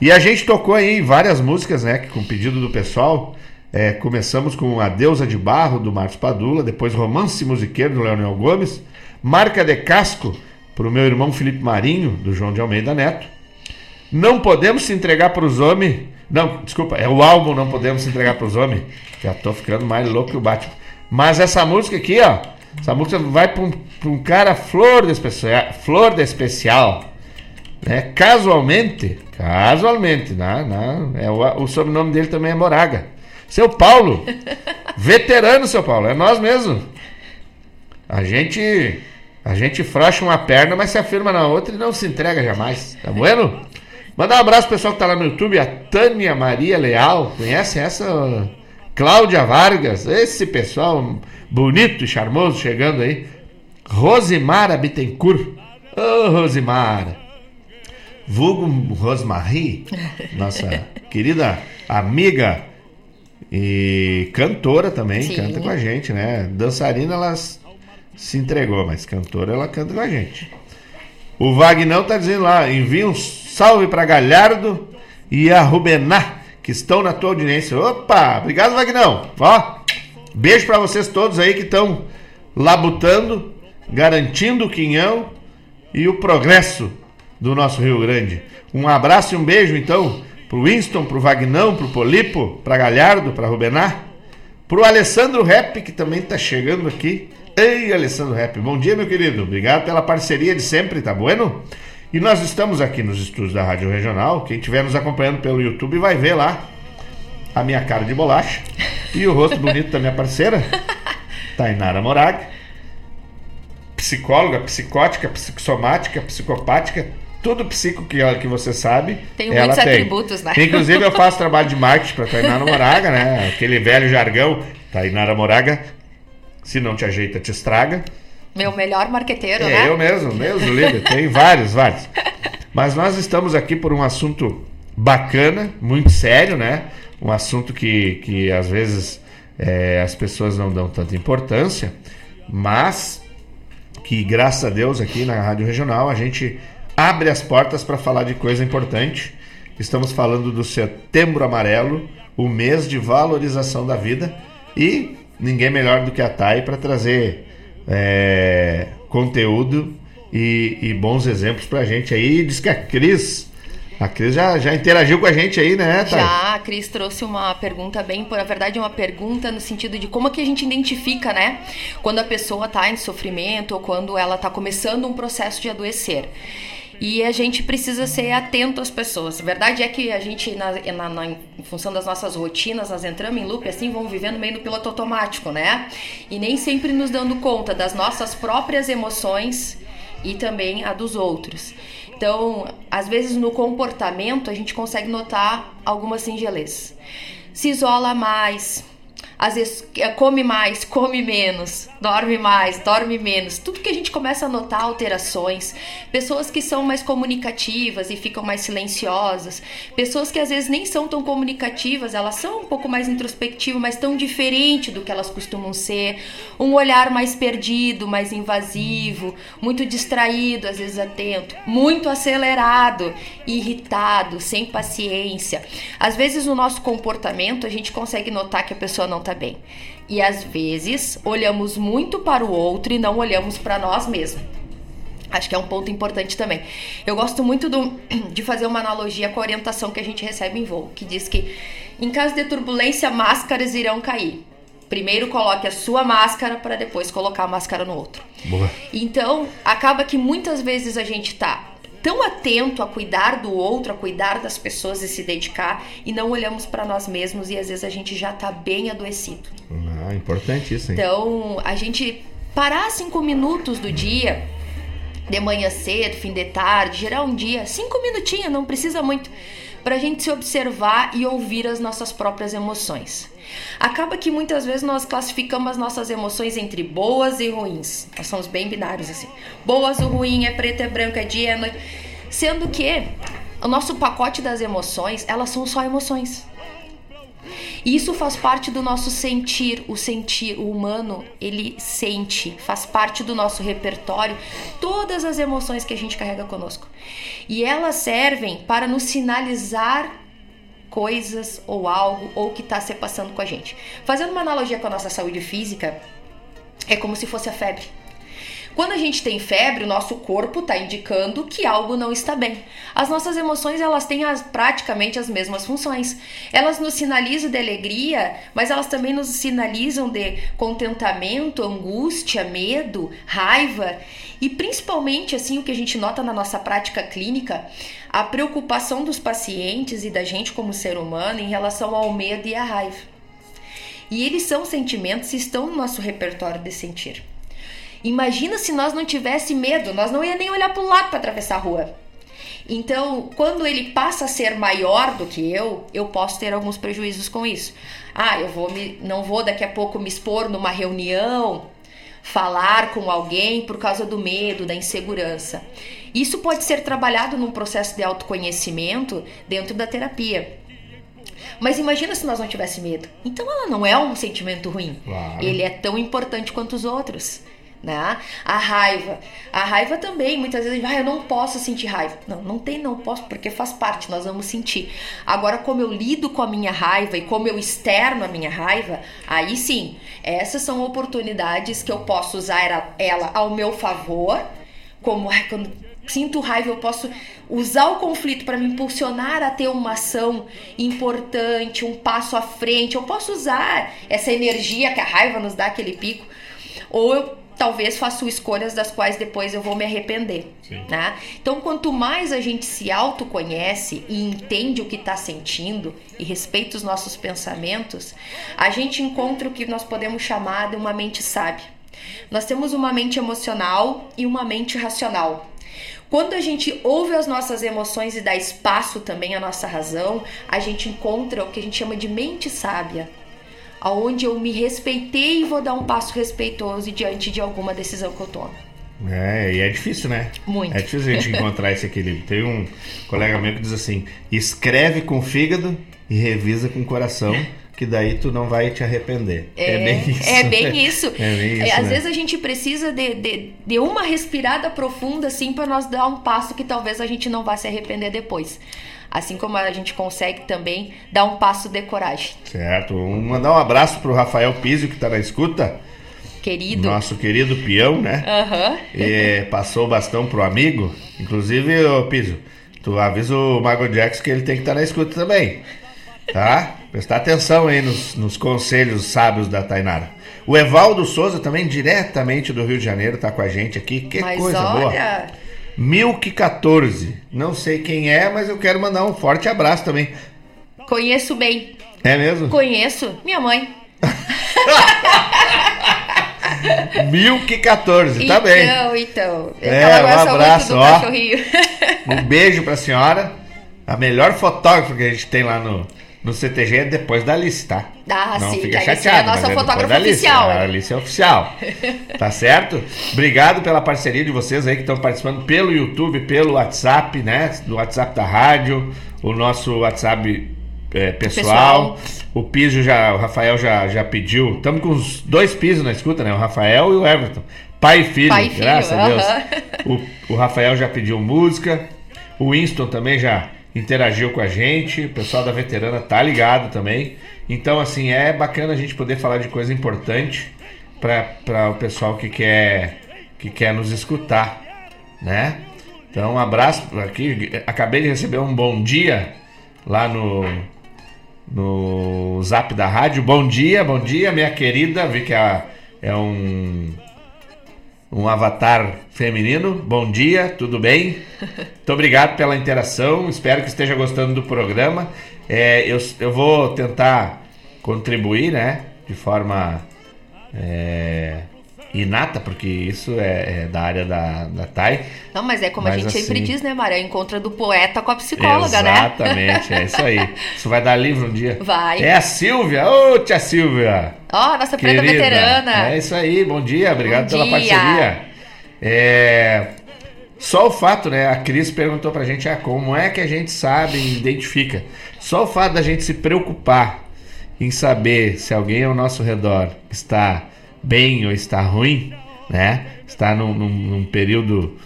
E a gente tocou aí várias músicas, né, com pedido do pessoal. É, começamos com A Deusa de Barro, do Marcos Padula, depois Romance Musiqueiro, do Leonel Gomes, Marca de Casco, pro meu irmão Felipe Marinho, do João de Almeida Neto. Não podemos se entregar para os homens não, desculpa, é o álbum Não Podemos Entregar para os Homens. Já tô ficando mais louco que o Batman. Mas essa música aqui, ó. Essa música vai para um, um, cara flor de especial. Flor de especial. Né? Casualmente, casualmente, né? Não, é o, o sobrenome dele também é Moraga. Seu Paulo, [laughs] veterano, seu Paulo, é nós mesmo. A gente, a gente frouxa uma perna, mas se afirma na outra e não se entrega jamais. Tá bueno? Mandar um abraço pro pessoal que tá lá no YouTube, a Tânia Maria Leal. Conhece essa? Cláudia Vargas, esse pessoal bonito e charmoso chegando aí. Rosimara Bittencourt. Ô, oh, Rosimara. Vulgo Rosmarie, [laughs] nossa querida amiga e cantora também, Sim. canta com a gente, né? Dançarina ela se entregou, mas cantora ela canta com a gente. O Vagnão tá dizendo lá, envia uns salve para Galhardo e a Rubená, que estão na tua audiência. Opa, obrigado, Vagnão. Ó, beijo para vocês todos aí que estão labutando, garantindo o quinhão e o progresso do nosso Rio Grande. Um abraço e um beijo, então, pro Winston, pro Vagnão, pro Polipo, pra Galhardo, pra Rubená, pro Alessandro Rep, que também tá chegando aqui. Ei, Alessandro Rep, bom dia, meu querido. Obrigado pela parceria de sempre, tá bueno? E nós estamos aqui nos estúdios da Rádio Regional. Quem estiver nos acompanhando pelo YouTube vai ver lá a minha cara de bolacha e o rosto bonito da minha parceira, [laughs] Tainara Moraga. Psicóloga, psicótica, psicossomática, psicopática, tudo psico que, que você sabe. Tem ela muitos tem. atributos, né? Inclusive, eu faço [laughs] trabalho de marketing para Tainara Moraga, né? Aquele velho jargão, Tainara Moraga Se não te ajeita, te estraga. Meu melhor marqueteiro, é, né? eu mesmo, mesmo, líder. Tem vários, vários. Mas nós estamos aqui por um assunto bacana, muito sério, né? Um assunto que, que às vezes é, as pessoas não dão tanta importância, mas que graças a Deus aqui na Rádio Regional a gente abre as portas para falar de coisa importante. Estamos falando do Setembro Amarelo, o mês de valorização da vida e ninguém melhor do que a Thay para trazer é, conteúdo e, e, bons exemplos para a gente aí. Diz que a Cris, a Cris já, já interagiu com a gente aí, né, Thay? Já, a Cris trouxe uma pergunta bem, por a verdade, uma pergunta no sentido de como que a gente identifica, né, quando a pessoa está em sofrimento ou quando ela está começando um processo de adoecer. E a gente precisa ser atento às pessoas. A verdade é que a gente, na, na, na, em função das nossas rotinas, nós entramos em loop assim, vamos vivendo meio no piloto automático, né? E nem sempre nos dando conta das nossas próprias emoções e também a dos outros. Então, às vezes no comportamento a gente consegue notar algumas singelezas. Se isola mais, às vezes é, come mais, come menos, dorme mais, dorme menos. Tudo que a gente começa a notar alterações. Pessoas que são mais comunicativas e ficam mais silenciosas. Pessoas que às vezes nem são tão comunicativas, elas são um pouco mais introspectivas, mas tão diferente do que elas costumam ser. Um olhar mais perdido, mais invasivo, muito distraído, às vezes atento, muito acelerado, irritado, sem paciência. Às vezes no nosso comportamento a gente consegue notar que a pessoa não bem. E às vezes olhamos muito para o outro e não olhamos para nós mesmos. Acho que é um ponto importante também. Eu gosto muito do, [clears throat] de fazer uma analogia com a orientação que a gente recebe em voo, que diz que em caso de turbulência, máscaras irão cair. Primeiro coloque a sua máscara para depois colocar a máscara no outro. Boa. Então, acaba que muitas vezes a gente tá tão atento a cuidar do outro, a cuidar das pessoas e se dedicar e não olhamos para nós mesmos e às vezes a gente já tá bem adoecido. Ah, importante isso, hein? Então, a gente parar cinco minutos do dia, de manhã cedo, fim de tarde, gerar um dia, cinco minutinhos, não precisa muito, para a gente se observar e ouvir as nossas próprias emoções. Acaba que muitas vezes nós classificamos as nossas emoções entre boas e ruins. Nós somos bem binários assim. Boas ou ruim, é preto, é branco, é dia, é noite. Sendo que o nosso pacote das emoções, elas são só emoções. E isso faz parte do nosso sentir, o sentir, o humano, ele sente, faz parte do nosso repertório, todas as emoções que a gente carrega conosco. E elas servem para nos sinalizar coisas ou algo ou que está se passando com a gente. Fazendo uma analogia com a nossa saúde física, é como se fosse a febre. Quando a gente tem febre, o nosso corpo está indicando que algo não está bem. As nossas emoções elas têm as, praticamente as mesmas funções. Elas nos sinalizam de alegria, mas elas também nos sinalizam de contentamento, angústia, medo, raiva e principalmente assim o que a gente nota na nossa prática clínica, a preocupação dos pacientes e da gente como ser humano em relação ao medo e à raiva. E eles são sentimentos estão no nosso repertório de sentir. Imagina se nós não tivesse medo, nós não ia nem olhar para o lado para atravessar a rua. Então, quando ele passa a ser maior do que eu, eu posso ter alguns prejuízos com isso. Ah, eu vou me, não vou daqui a pouco me expor numa reunião, falar com alguém por causa do medo, da insegurança. Isso pode ser trabalhado num processo de autoconhecimento dentro da terapia. Mas imagina se nós não tivéssemos medo. Então ela não é um sentimento ruim. Claro. Ele é tão importante quanto os outros né? A raiva. A raiva também, muitas vezes, ah, eu não posso sentir raiva. Não, não tem, não posso, porque faz parte, nós vamos sentir. Agora, como eu lido com a minha raiva e como eu externo a minha raiva, aí sim, essas são oportunidades que eu posso usar ela ao meu favor, como ai, quando sinto raiva, eu posso usar o conflito para me impulsionar a ter uma ação importante, um passo à frente. Eu posso usar essa energia que a raiva nos dá aquele pico. Ou eu talvez faço escolhas das quais depois eu vou me arrepender. Né? Então, quanto mais a gente se autoconhece e entende o que está sentindo e respeita os nossos pensamentos, a gente encontra o que nós podemos chamar de uma mente sábia. Nós temos uma mente emocional e uma mente racional. Quando a gente ouve as nossas emoções e dá espaço também à nossa razão, a gente encontra o que a gente chama de mente sábia. Aonde eu me respeitei e vou dar um passo respeitoso diante de alguma decisão que eu tomo. É, e é difícil, né? Muito. É difícil a gente encontrar esse equilíbrio. Tem um colega meu que diz assim: escreve com o fígado e revisa com o coração, que daí tu não vai te arrepender. É, bem isso. É bem isso. [laughs] É bem isso, Às né? vezes a gente precisa de, de, de uma respirada profunda, assim, para nós dar um passo que talvez a gente não vá se arrepender depois. Assim como a gente consegue também dar um passo de coragem. Certo. Mandar um abraço pro Rafael Pizio, que tá na escuta. Querido. Nosso querido peão, né? Aham. E passou o bastão pro amigo. Inclusive, ô Pizio, tu avisa o Michael Jackson que ele tem que estar na escuta também. Tá? Prestar atenção aí nos, nos conselhos sábios da Tainara. O Evaldo Souza também, diretamente do Rio de Janeiro, tá com a gente aqui. Que Mas coisa boa. olha, Milk 14. Não sei quem é, mas eu quero mandar um forte abraço também. conheço bem. É mesmo? Conheço minha mãe. [laughs] Milk 14, tá bem. Então, então. É, um abraço, ó. [laughs] Um beijo pra senhora. A melhor fotógrafa que a gente tem lá no, no CTG é depois da Alice, tá? Ah, Não sim, fica Alice chateado. é a nossa depois fotógrafa da Alice. oficial. A Alice é oficial. [laughs] tá certo? Obrigado pela parceria de vocês aí que estão participando pelo YouTube, pelo WhatsApp, né? Do WhatsApp da rádio, o nosso WhatsApp é, pessoal. Pessoal. O piso já, o Rafael já, já pediu. Estamos com os dois pisos na escuta, né? O Rafael e o Everton. Pai e filho, Pai e filho, graças a Deus. O, o Rafael já pediu música. O Winston também já interagiu com a gente. O pessoal da veterana tá ligado também. Então, assim, é bacana a gente poder falar de coisa importante para o pessoal que quer, que quer nos escutar, né? Então, um abraço aqui. Acabei de receber um bom dia lá no, no zap da rádio. Bom dia, bom dia, minha querida. Vi que é, é um um avatar feminino. Bom dia, tudo bem? [laughs] Muito obrigado pela interação. Espero que esteja gostando do programa. É, eu, eu vou tentar contribuir, né? De forma é, inata, porque isso é, é da área da, da TAI. Não, mas é como Mas a gente sempre assim- diz, né, Maria? Encontra do poeta com a psicóloga, né? Exatamente, é isso aí. [laughs] Isso vai dar livro um dia. Vai. É a Silvia. Ô, tia Silvia. Ó, nossa prenda Querida, veterana. É isso aí, bom dia, obrigado Bom pela dia. parceria. É, Só o fato, né? A Cris perguntou pra gente ah, como é que a gente sabe e identifica. Só o fato da gente se preocupar em saber se alguém ao nosso redor está bem ou está ruim, né? Está num, num- num período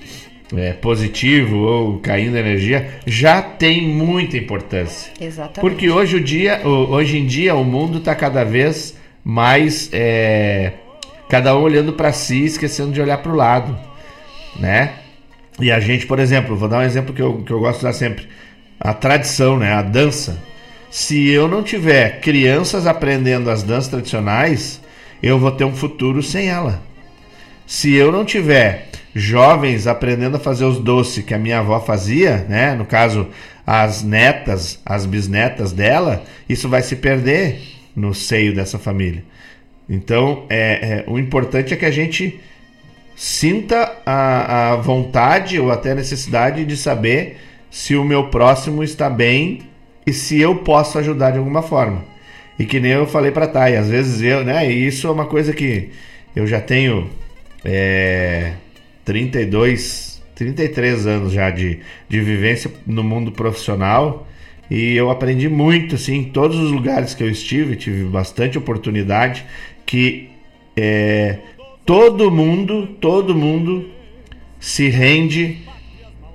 é, positivo ou caindo energia, já tem muita importância. Exatamente. Porque hoje, o dia, hoje em dia o mundo está cada vez mais é, cada um olhando para si, esquecendo de olhar para o lado, né? E a gente, por exemplo, vou dar um exemplo que eu, que eu gosto de dar sempre: a tradição, né? A dança. Se eu não tiver crianças aprendendo as danças tradicionais, eu vou ter um futuro sem ela. Se eu não tiver jovens aprendendo a fazer os doces que a minha avó fazia, né? No caso, as netas, as bisnetas dela, isso vai se perder no seio dessa família. Então, é, é, o importante é que a gente sinta a, a vontade ou até a necessidade de saber se o meu próximo está bem e se eu posso ajudar de alguma forma. E que nem eu falei para Thay, às vezes eu, né? E isso é uma coisa que eu já tenho é, 32, 33 anos já de, de vivência no mundo profissional e eu aprendi muito, assim, em todos os lugares que eu estive, tive bastante oportunidade, que é, todo mundo, todo mundo se rende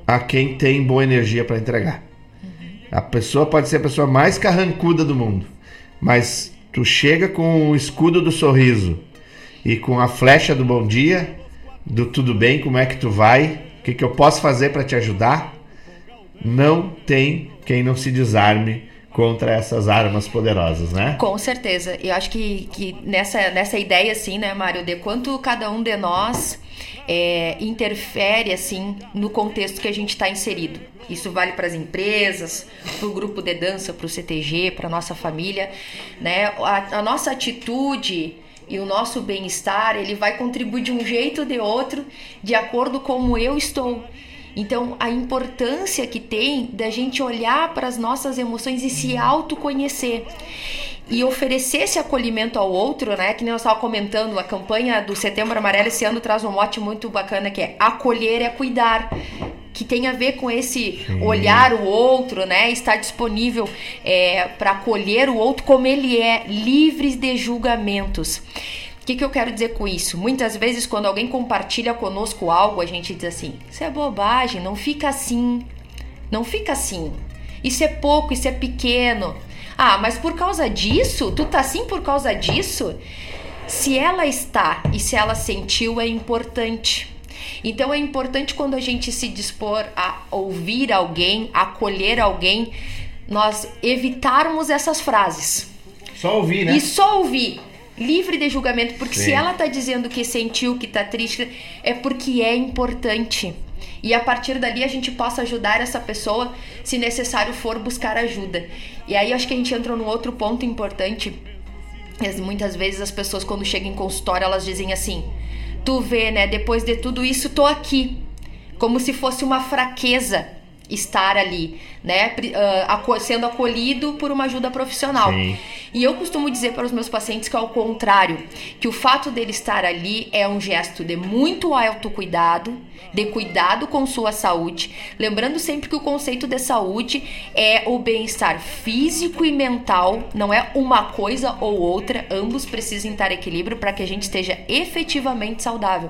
a quem tem boa energia para entregar. A pessoa pode ser a pessoa mais carrancuda do mundo, mas tu chega com o escudo do sorriso e com a flecha do bom dia, do tudo bem, como é que tu vai, o que, que eu posso fazer para te ajudar, não tem quem não se desarme contra essas armas poderosas, né? Com certeza. Eu acho que, que nessa, nessa ideia, assim, né, Mário, de quanto cada um de nós é, interfere, assim, no contexto que a gente está inserido. Isso vale para as empresas, para o grupo de dança, para o CTG, para nossa família, né? A, a nossa atitude e o nosso bem-estar, ele vai contribuir de um jeito ou de outro, de acordo com como eu estou. Então, a importância que tem da gente olhar para as nossas emoções e se autoconhecer. e oferecer esse acolhimento ao outro, né? Que nem eu estava comentando, a campanha do Setembro Amarelo esse ano traz um mote muito bacana que é acolher é cuidar que tem a ver com esse Sim. olhar o outro, né? Estar disponível é, para acolher o outro como ele é, livres de julgamentos. O que, que eu quero dizer com isso? Muitas vezes, quando alguém compartilha conosco algo, a gente diz assim: Isso é bobagem, não fica assim. Não fica assim. Isso é pouco, isso é pequeno. Ah, mas por causa disso? Tu tá assim por causa disso? Se ela está e se ela sentiu, é importante. Então é importante quando a gente se dispor a ouvir alguém, acolher alguém, nós evitarmos essas frases. Só ouvir, né? E só ouvir. Livre de julgamento, porque Sim. se ela tá dizendo que sentiu, que tá triste, é porque é importante. E a partir dali a gente possa ajudar essa pessoa, se necessário for, buscar ajuda. E aí acho que a gente entra num outro ponto importante. Muitas vezes as pessoas, quando chegam em consultório, elas dizem assim: Tu vê, né? Depois de tudo isso, tô aqui. Como se fosse uma fraqueza estar ali, né? Uh, sendo acolhido por uma ajuda profissional. Sim. E eu costumo dizer para os meus pacientes que é o contrário, que o fato dele estar ali é um gesto de muito autocuidado, de cuidado com sua saúde, lembrando sempre que o conceito de saúde é o bem-estar físico e mental, não é uma coisa ou outra, ambos precisam estar em equilíbrio para que a gente esteja efetivamente saudável.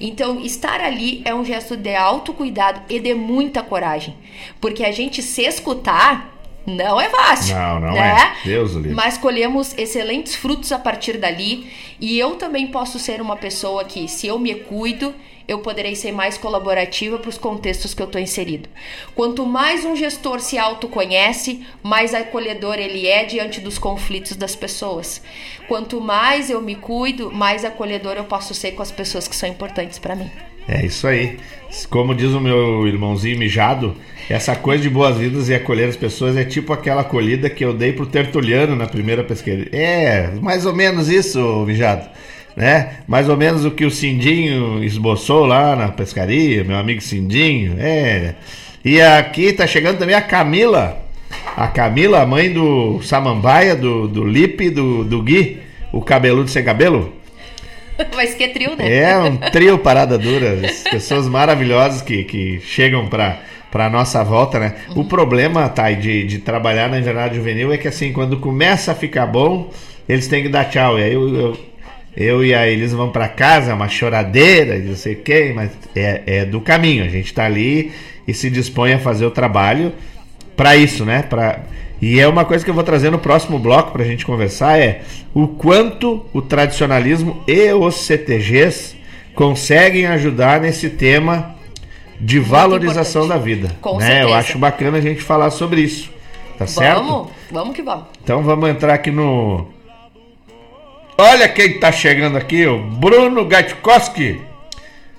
Então, estar ali é um gesto de autocuidado e de muita coragem, porque a gente se escutar não é fácil. Não, não né? é. Deus livre. Mas colhemos excelentes frutos a partir dali. E eu também posso ser uma pessoa que, se eu me cuido, eu poderei ser mais colaborativa para os contextos que eu estou inserido. Quanto mais um gestor se autoconhece, mais acolhedor ele é diante dos conflitos das pessoas. Quanto mais eu me cuido, mais acolhedor eu posso ser com as pessoas que são importantes para mim. É isso aí. Como diz o meu irmãozinho mijado, essa coisa de boas-vindas e acolher as pessoas é tipo aquela acolhida que eu dei pro Tertuliano na primeira pesqueira. É, mais ou menos isso, mijado. Né? Mais ou menos o que o Cindinho esboçou lá na pescaria, meu amigo Cindinho. É. E aqui tá chegando também a Camila. A Camila, a mãe do Samambaia, do, do Lipe, do, do Gui, o cabeludo sem cabelo. [laughs] Mas que trio, né? É, um trio parada dura. Pessoas maravilhosas que, que chegam pra, pra nossa volta, né? Uhum. O problema, Thay, de, de trabalhar na invernada juvenil é que assim, quando começa a ficar bom, eles têm que dar tchau. E aí eu, eu, eu e a Elisa vão para casa, é uma choradeira, não sei o quê, mas é, é do caminho. A gente tá ali e se dispõe a fazer o trabalho para isso, né? Pra, e é uma coisa que eu vou trazer no próximo bloco para a gente conversar é o quanto o tradicionalismo e os CTGs conseguem ajudar nesse tema de valorização da vida. Com né? certeza. Eu acho bacana a gente falar sobre isso. Tá certo? Vamos, vamos que vamos. Então vamos entrar aqui no. Olha quem tá chegando aqui, o Bruno Gatkowski.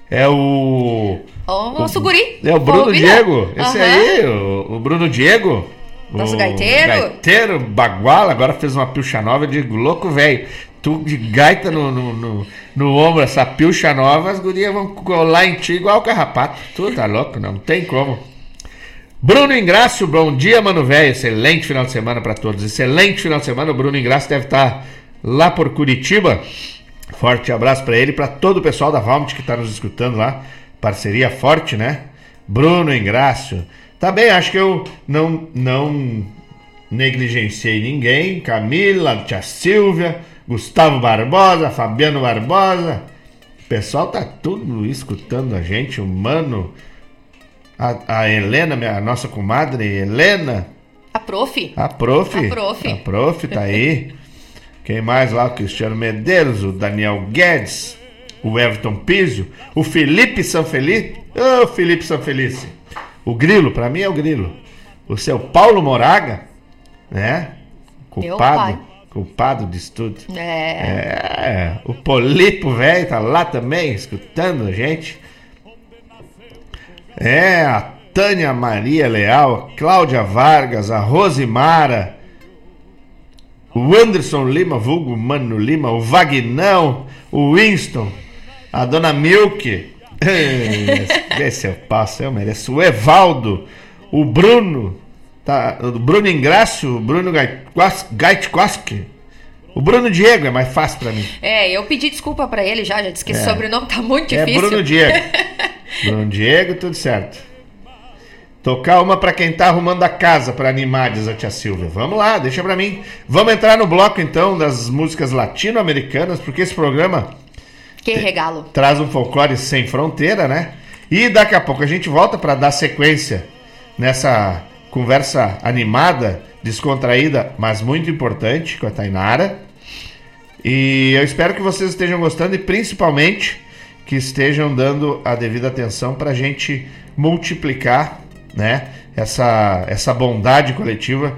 É o. O nosso guri. É o Bruno Diego. Esse uhum. aí, o, o Bruno Diego. Nosso gaiteiro? Gaiteiro, baguala, agora fez uma pilcha nova. Digo, louco, velho. Tu de gaita no, no, no, no, ombro, essa pilcha nova, as gurias vão colar em ti igual o carrapato. Tu tá louco, não tem como. Bruno Ingrácio, bom dia, mano velho. Excelente final de semana para todos. Excelente final de semana. O Bruno Ingrácio deve estar tá lá por Curitiba. Forte abraço para ele e para todo o pessoal da Valmont que está nos escutando lá. Parceria forte, né? Bruno Ingrácio. Tá bem, acho que eu não, não negligenciei ninguém. Camila, tia Silvia, Gustavo Barbosa, Fabiano Barbosa. O pessoal tá tudo escutando a gente, o mano. A, a Helena, minha, a nossa comadre Helena. A prof. A prof. A prof. A prof tá aí. Quem mais lá? O Cristiano Medeiros, o Daniel Guedes, o Everton Pizio, o Felipe Sanfelice. Ô, oh, Felipe Sanfelice. O Grilo, para mim é o Grilo. O seu Paulo Moraga, né? Culpado. Culpado de tudo. É. é. O Polipo, velho, tá lá também, escutando a gente. É, a Tânia Maria Leal, a Cláudia Vargas, a Rosimara, o Anderson Lima, vulgo Mano Lima, o Vagnão, o Winston, a Dona Milk, Vê se eu passo, eu mereço. O Evaldo, o Bruno, Tá, o Bruno Ingrácio, Bruno Gaitkowski. O Bruno Diego é mais fácil para mim. É, eu pedi desculpa para ele já, já disse que É. esse sobrenome tá muito É difícil. Bruno Diego. [laughs] Bruno Diego, tudo certo. Tocar uma pra quem tá arrumando a casa pra animar, diz a tia Silvia. Vamos lá, deixa pra mim. Vamos entrar no bloco então das músicas latino-americanas, porque esse programa Que regalo. traz um folclore sem fronteira, né? E daqui a pouco a gente volta para dar sequência nessa conversa animada, descontraída, mas muito importante com a Tainara. E eu espero que vocês estejam gostando e principalmente que estejam dando a devida atenção para a gente multiplicar, né? Essa, essa bondade coletiva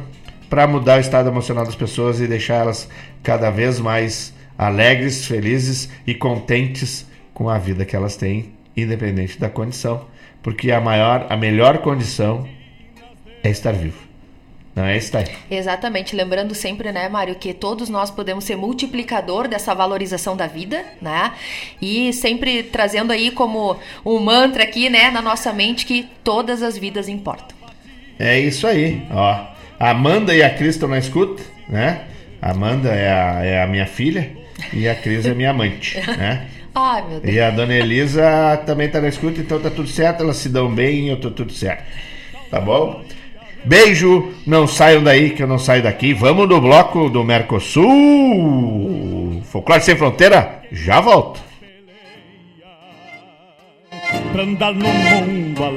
para mudar o estado emocional das pessoas e deixar elas cada vez mais alegres, felizes e contentes com a vida que elas têm, independente da condição, porque a maior, a melhor condição é estar vivo. Não é estar. Exatamente, lembrando sempre, né, Mário, que todos nós podemos ser multiplicador dessa valorização da vida, né? E sempre trazendo aí como um mantra aqui, né, na nossa mente que todas as vidas importam. É isso aí, ó. Amanda e a Cris estão na escuta, né? Amanda é a, é a minha filha e a Cris é minha amante, né? [laughs] Ai, meu Deus. E a dona Elisa também tá na escuta, então tá tudo certo, elas se dão bem e eu tô tudo certo. Tá bom? Beijo, não saiam daí que eu não saio daqui. Vamos no bloco do Mercosul. Folclore Sem Fronteira, já volto. pra andar no mundo a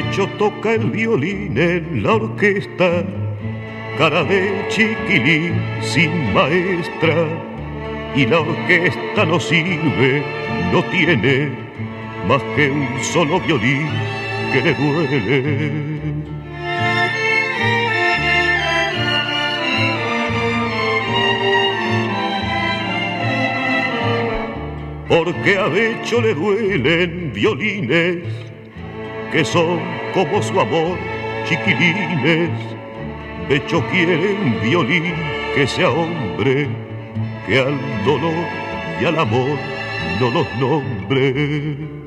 Pecho toca el violín en la orquesta, cara de chiquilín sin maestra. Y la orquesta no sirve, no tiene más que un solo violín que le duele. Porque a Becho le duelen violines que son como su amor, chiquilines. Becho quiere un violín que sea hombre, que al dolor y al amor no los nombre.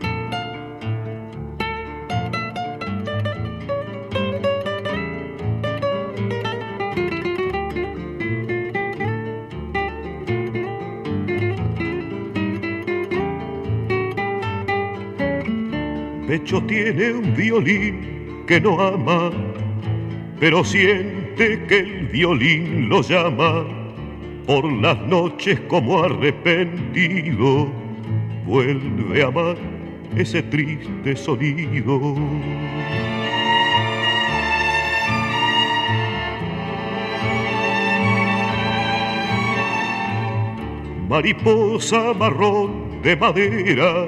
Tiene un violín que no ama, pero siente que el violín lo llama. Por las noches como arrepentido, vuelve a amar ese triste sonido. Mariposa marrón de madera,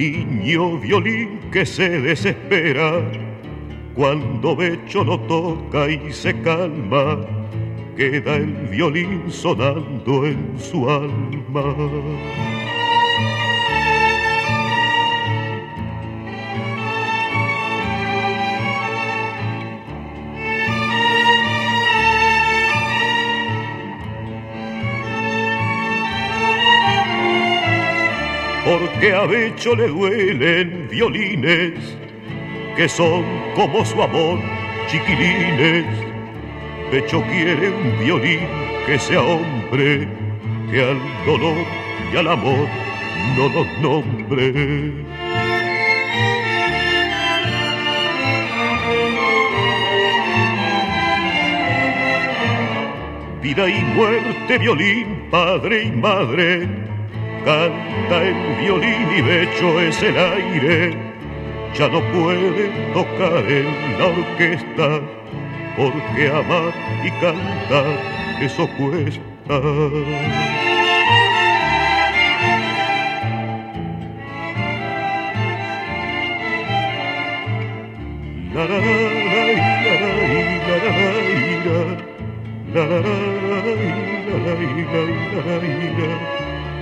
niño violín que se desespera cuando Becho lo toca y se calma, queda el violín sonando en su alma. Porque a Becho le duelen violines que son como su amor, chiquilines. Becho quiere un violín que sea hombre, que al dolor y al amor no los nombre. Vida y muerte, violín, padre y madre, canta en violín y becho es el aire. Ya no puede tocar en la orquesta, porque amar y cantar eso cuesta. La, la, la,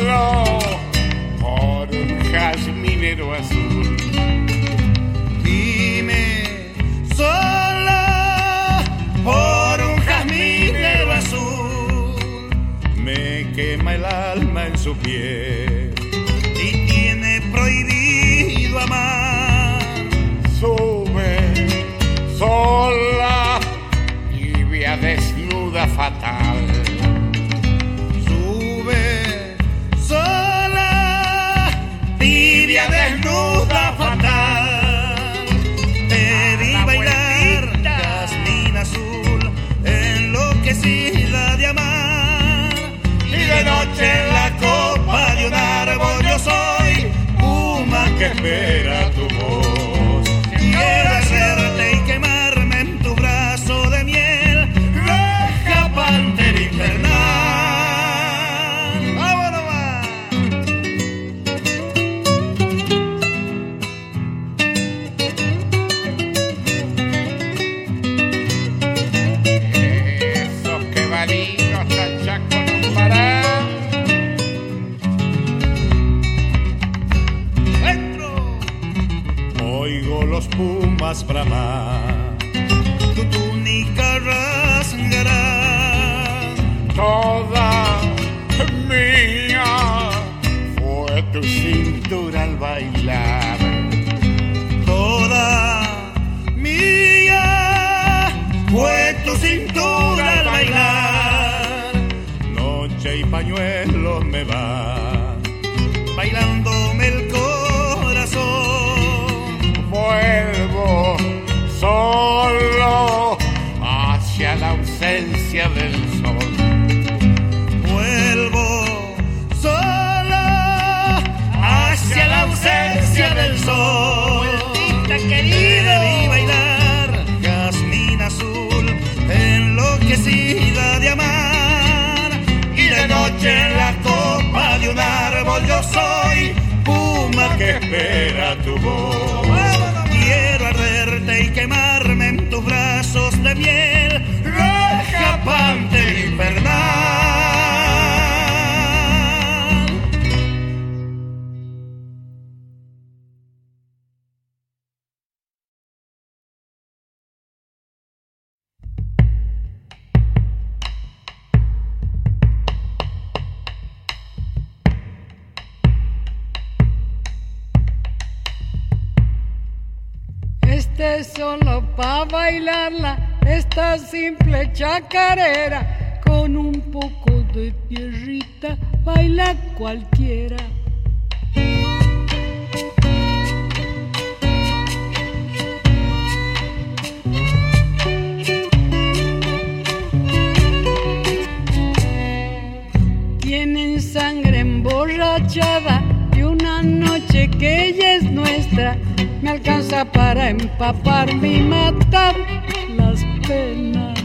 solo por un jazminero azul. Dime, solo por un jazminero azul, me quema el alma en su piel. primavera. Bramar, tu túnica rasgará. Toda mía fue tu cintura al bailar. Yo soy puma que espera tu voz. Pa' bailarla, esta simple chacarera, con un poco de tierrita, baila cualquiera. Tienen sangre emborrachada y una noche que ella es nuestra me alcanza para empaparme y matar las penas.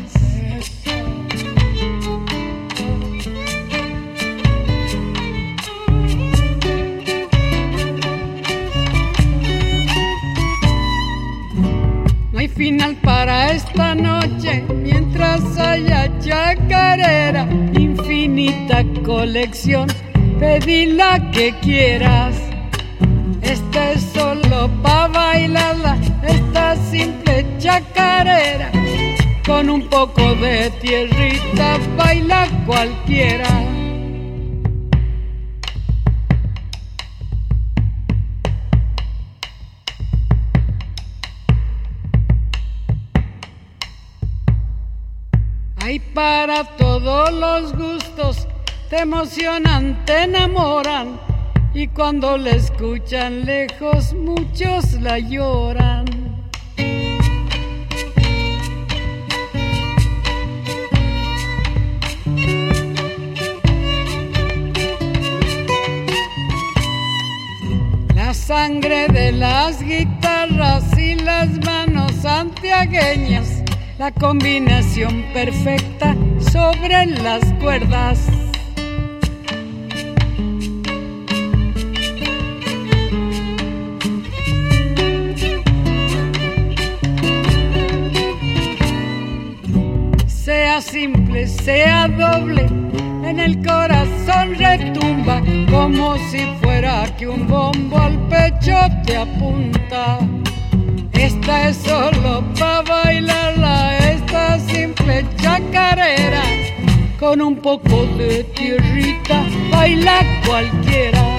No hay final para esta noche mientras haya chacarera, infinita colección, pedí la que quieras. Esta es solo pa' bailarla, esta simple chacarera. Con un poco de tierrita baila cualquiera. Hay para todos los gustos, te emocionan, te enamoran. Y cuando la escuchan lejos, muchos la lloran. La sangre de las guitarras y las manos santiagueñas, la combinación perfecta sobre las cuerdas. simple, sea doble, en el corazón retumba como si fuera que un bombo al pecho te apunta. Esta es solo para bailarla, esta simple chacarera, con un poco de tierrita baila cualquiera.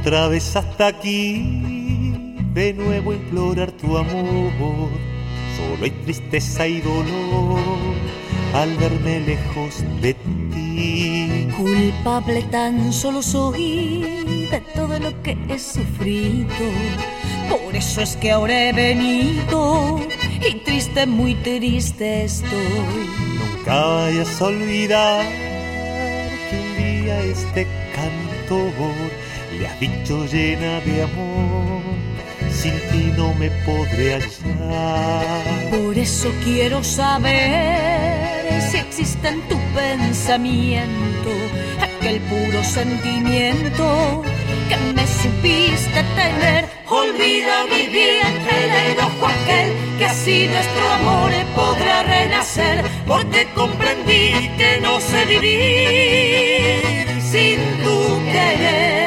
otra vez hasta aquí, de nuevo implorar tu amor. Solo hay tristeza y dolor al verme lejos de ti. Culpable tan solo soy de todo lo que he sufrido. Por eso es que ahora he venido y triste, muy triste estoy. Nunca vayas a olvidar que un día este cantor le ha dicho llena de amor. Sin ti no me podré hallar. Por eso quiero saber si existe en tu pensamiento aquel puro sentimiento que me supiste tener. Olvida mi bien el enojo aquel que así nuestro amor podrá renacer, porque comprendí que no sé vivir sin tu querer.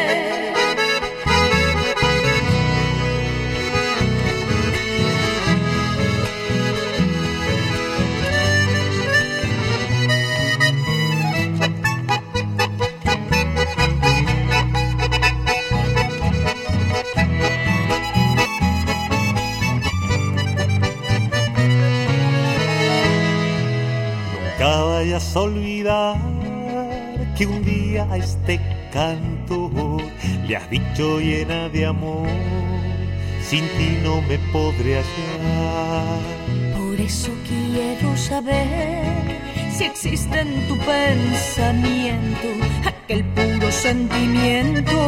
Olvidar que un día a este canto le has dicho llena de amor. Sin ti no me podré hallar. Por eso quiero saber si existe en tu pensamiento aquel puro sentimiento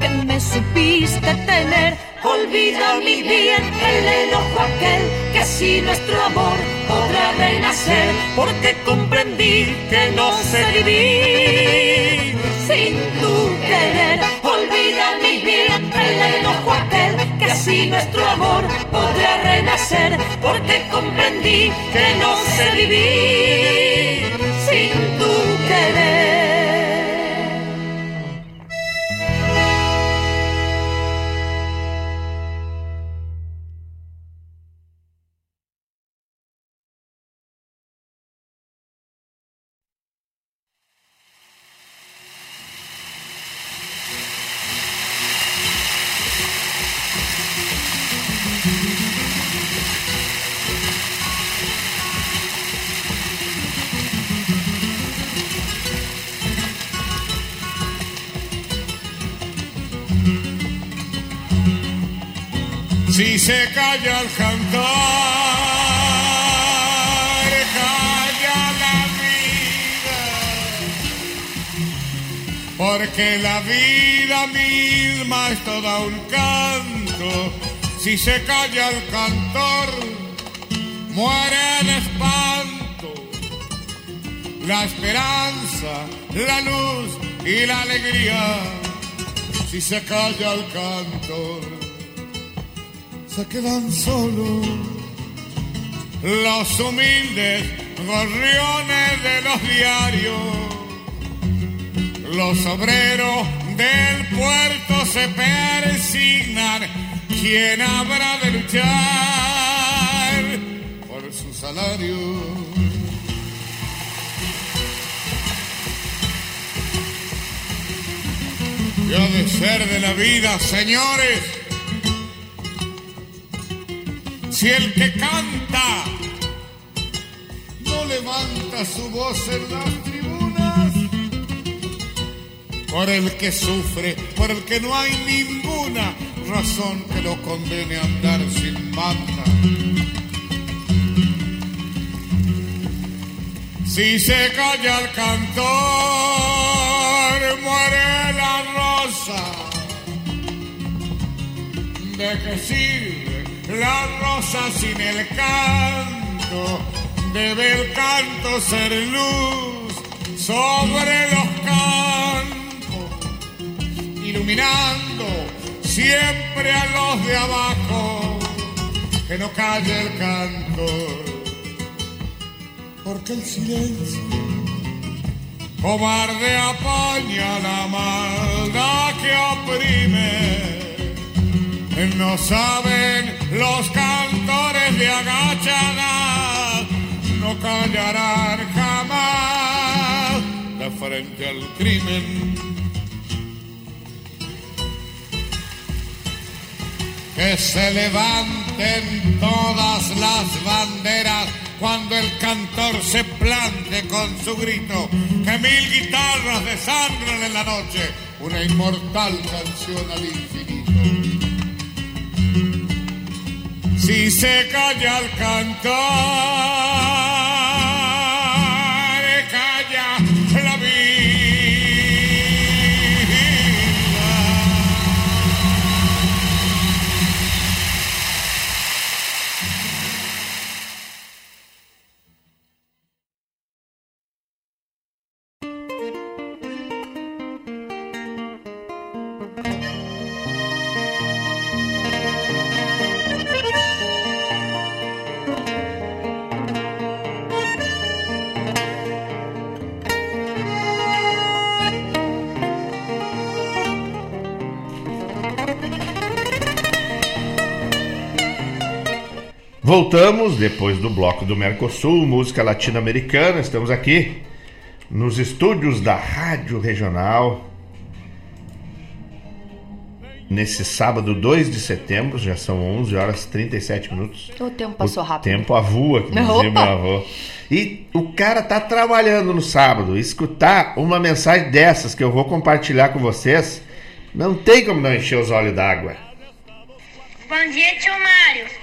que me supiste tener. Olvida mi bien el enojo aquel que así nuestro amor podrá renacer, porque comprendí que no sé vivir sin tu querer. Olvida mi bien el enojo aquel que así nuestro amor podrá renacer, porque comprendí que no sé vivir sin se calla el cantar, calla la vida. Porque la vida misma es toda un canto. Si se calla el cantor, muere el espanto. La esperanza, la luz y la alegría. Si se calla el cantor se quedan solos los humildes gorriones de los diarios. Los obreros del puerto se persignan. ¿Quién habrá de luchar por su salario? Y ha de ser de la vida, señores si el que canta no levanta su voz en las tribunas, por el que sufre, por el que no hay ninguna razón que lo condene a andar sin manta. Si se calla el cantor, muere la rosa. ¿De qué sirve? La rosa sin el canto, debe el canto ser luz sobre los campos, iluminando siempre a los de abajo, que no calle el canto, porque el silencio cobarde apaña la maldad que oprime. No saben los cantores de agachada, no callarán jamás de frente al crimen. Que se levanten todas las banderas cuando el cantor se plante con su grito, que mil guitarras desangren en la noche una inmortal canción al infinito. Si se calla el cantar, Voltamos depois do bloco do Mercosul, música latino-americana. Estamos aqui nos estúdios da Rádio Regional. Nesse sábado 2 de setembro, já são 11 horas e 37 minutos. O tempo passou rápido. Tempo avua, que [laughs] dizia Opa! meu avô. E o cara tá trabalhando no sábado. Escutar uma mensagem dessas que eu vou compartilhar com vocês, não tem como não encher os olhos d'água. Bom dia, tio Mário.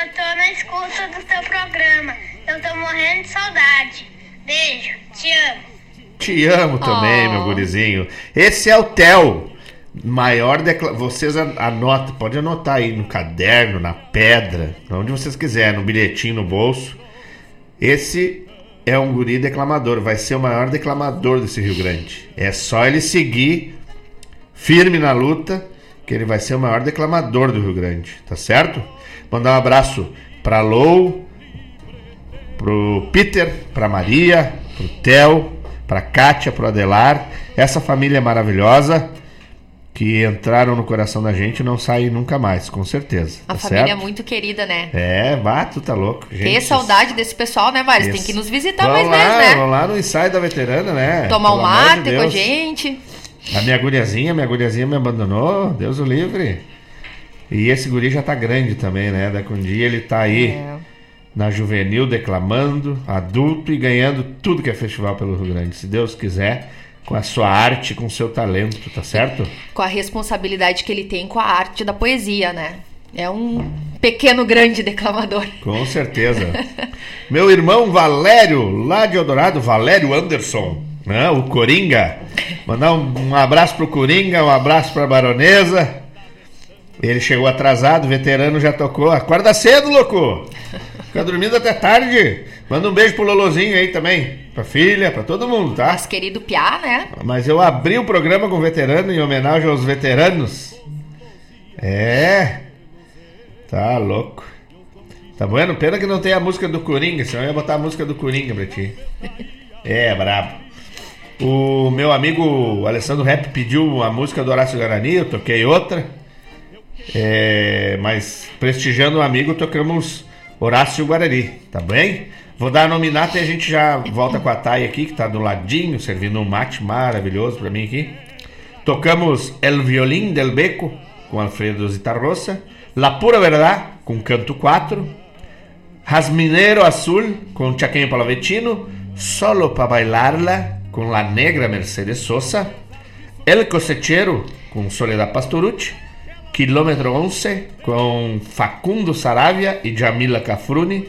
Eu tô na escuta do seu programa. Eu tô morrendo de saudade. Beijo, te amo. Te amo também, Oh. meu gurizinho. Esse é o Theo. Maior decla... Vocês an- anotam, pode anotar aí no caderno, na pedra, onde vocês quiserem, no bilhetinho no bolso. Esse é um guri declamador, vai ser o maior declamador desse Rio Grande. É só ele seguir firme na luta, que ele vai ser o maior declamador do Rio Grande, tá certo? Mandar um abraço pra Lou, pro Peter, pra Maria, pro Theo, pra Kátia, pro Adelar, essa família maravilhosa que entraram no coração da gente e não saem nunca mais, com certeza. A tá família é certo? muito querida, né? É, bato, tá louco. Ter Gente, saudade desse pessoal, né, Vários? Tem que nos visitar Vamos mais lá, vezes, né? Vamos lá no ensaio da veterana, né? Tomar um amor de mate com a gente. A minha guriazinha, minha guriazinha me abandonou, Deus o livre. E esse guri já tá grande também, né? Daqui um dia ele tá aí É. na juvenil declamando, adulto e ganhando tudo que é festival pelo Rio Grande. Se Deus quiser, com a sua arte, com o seu talento, tá certo? Com a responsabilidade que ele tem com a arte da poesia, né? É um pequeno grande declamador. Com certeza. [laughs] Meu irmão Valério, lá de Eldorado, Valério Anderson, né? o Coringa. Mandar um, um abraço pro Coringa, um abraço pra Baronesa. Ele chegou atrasado, o veterano já tocou. Acorda cedo, louco! Fica dormindo até tarde. Manda um beijo pro Lolozinho aí também. Pra filha, pra todo mundo, tá? Nosso querido Piá, né? Mas eu abri o programa com o veterano em homenagem aos veteranos. É. Tá louco. Tá bueno? Pena que não tem a música do Coringa, senão eu ia botar a música do Coringa pra ti. [laughs] É, brabo. O meu amigo Alessandro Rap pediu a música do Horácio Guarani, eu toquei outra. É, mas prestigiando o amigo, tocamos Horácio Guarani, tá bem? Vou dar a nominata e a gente já volta com a Thay aqui, que tá do ladinho, servindo um mate maravilhoso pra mim aqui. Tocamos El Violín del Beco, com Alfredo Zitarrosa. La Pura Verdad, com Canto 4. Rasminero Azul, com Chaqueño Palavetino. Solo pa Bailarla, com La Negra Mercedes Sosa. El Cosechero, com Soledad Pastorucci. Quilômetro 11, com Facundo Saravia e Jamila Cafruni.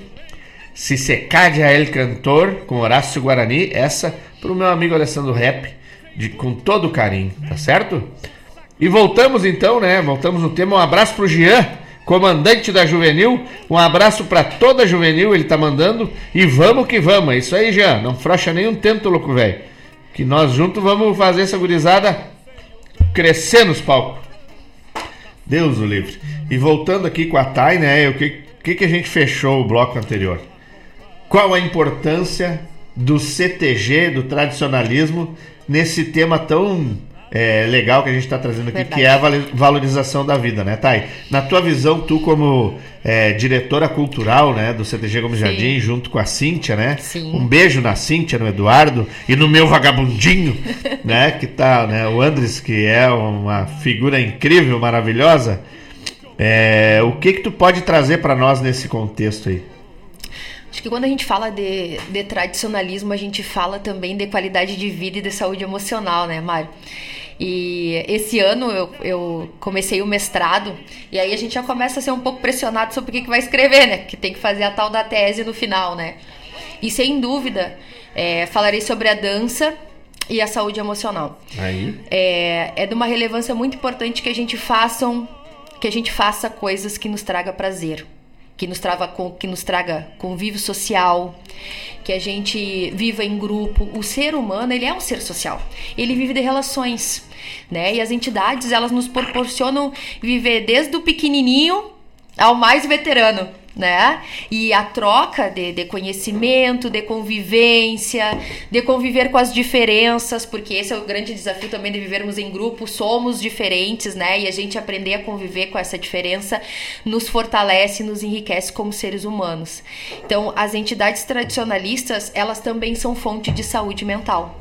Se se calla el cantor, com Horácio Guarani. Essa pro meu amigo Alessandro Rap, de, com todo carinho, tá certo? E voltamos então, né? Voltamos no tema. Um abraço pro Jean, comandante da Juvenil. Um abraço pra toda a Juvenil, ele tá mandando. E vamos que vamos. É isso aí, Jean. Não frouxa nenhum tento, louco, velho. Que nós juntos vamos fazer essa gurizada crescer nos palcos. Deus o livre. E voltando aqui com a Thay, né? O que, que, que a gente fechou o bloco anterior? Qual a importância do CTG, do tradicionalismo, nesse tema tão é, legal que a gente está trazendo aqui, Verdade. que é a valorização da vida, né, Thay? Na tua visão, tu como é, diretora cultural né, do CTG Gomes Sim. Jardim, junto com a Cíntia, né? Sim. Um beijo na Cíntia, no Eduardo e no meu vagabundinho, [laughs] né? Que tá, né? O Andres, que é uma figura incrível, maravilhosa. É, o que que tu pode trazer para nós nesse contexto aí? Acho que quando a gente fala de, de tradicionalismo, a gente fala também de qualidade de vida e de saúde emocional, né, Mário? E esse ano eu, eu comecei o mestrado, e aí a gente já começa a ser um pouco pressionado sobre o que, que vai escrever, né? Que tem que fazer a tal da tese no final, né? E sem dúvida, é, falarei sobre a dança e a saúde emocional. Aí. É, é de uma relevância muito importante que a gente façam, que a gente faça coisas que nos traga prazer, que nos traga com, que nos traga convívio social, que a gente viva em grupo. O ser humano, ele é um ser social. Ele vive de relações, né? E as entidades, elas nos proporcionam viver desde o pequenininho ao mais veterano né? E a troca de, de conhecimento, de convivência, de conviver com as diferenças, porque esse é o grande desafio também de vivermos em grupo, somos diferentes, né? E a gente aprender a conviver com essa diferença nos fortalece, nos enriquece como seres humanos. Então, as entidades tradicionalistas, elas também são fonte de saúde mental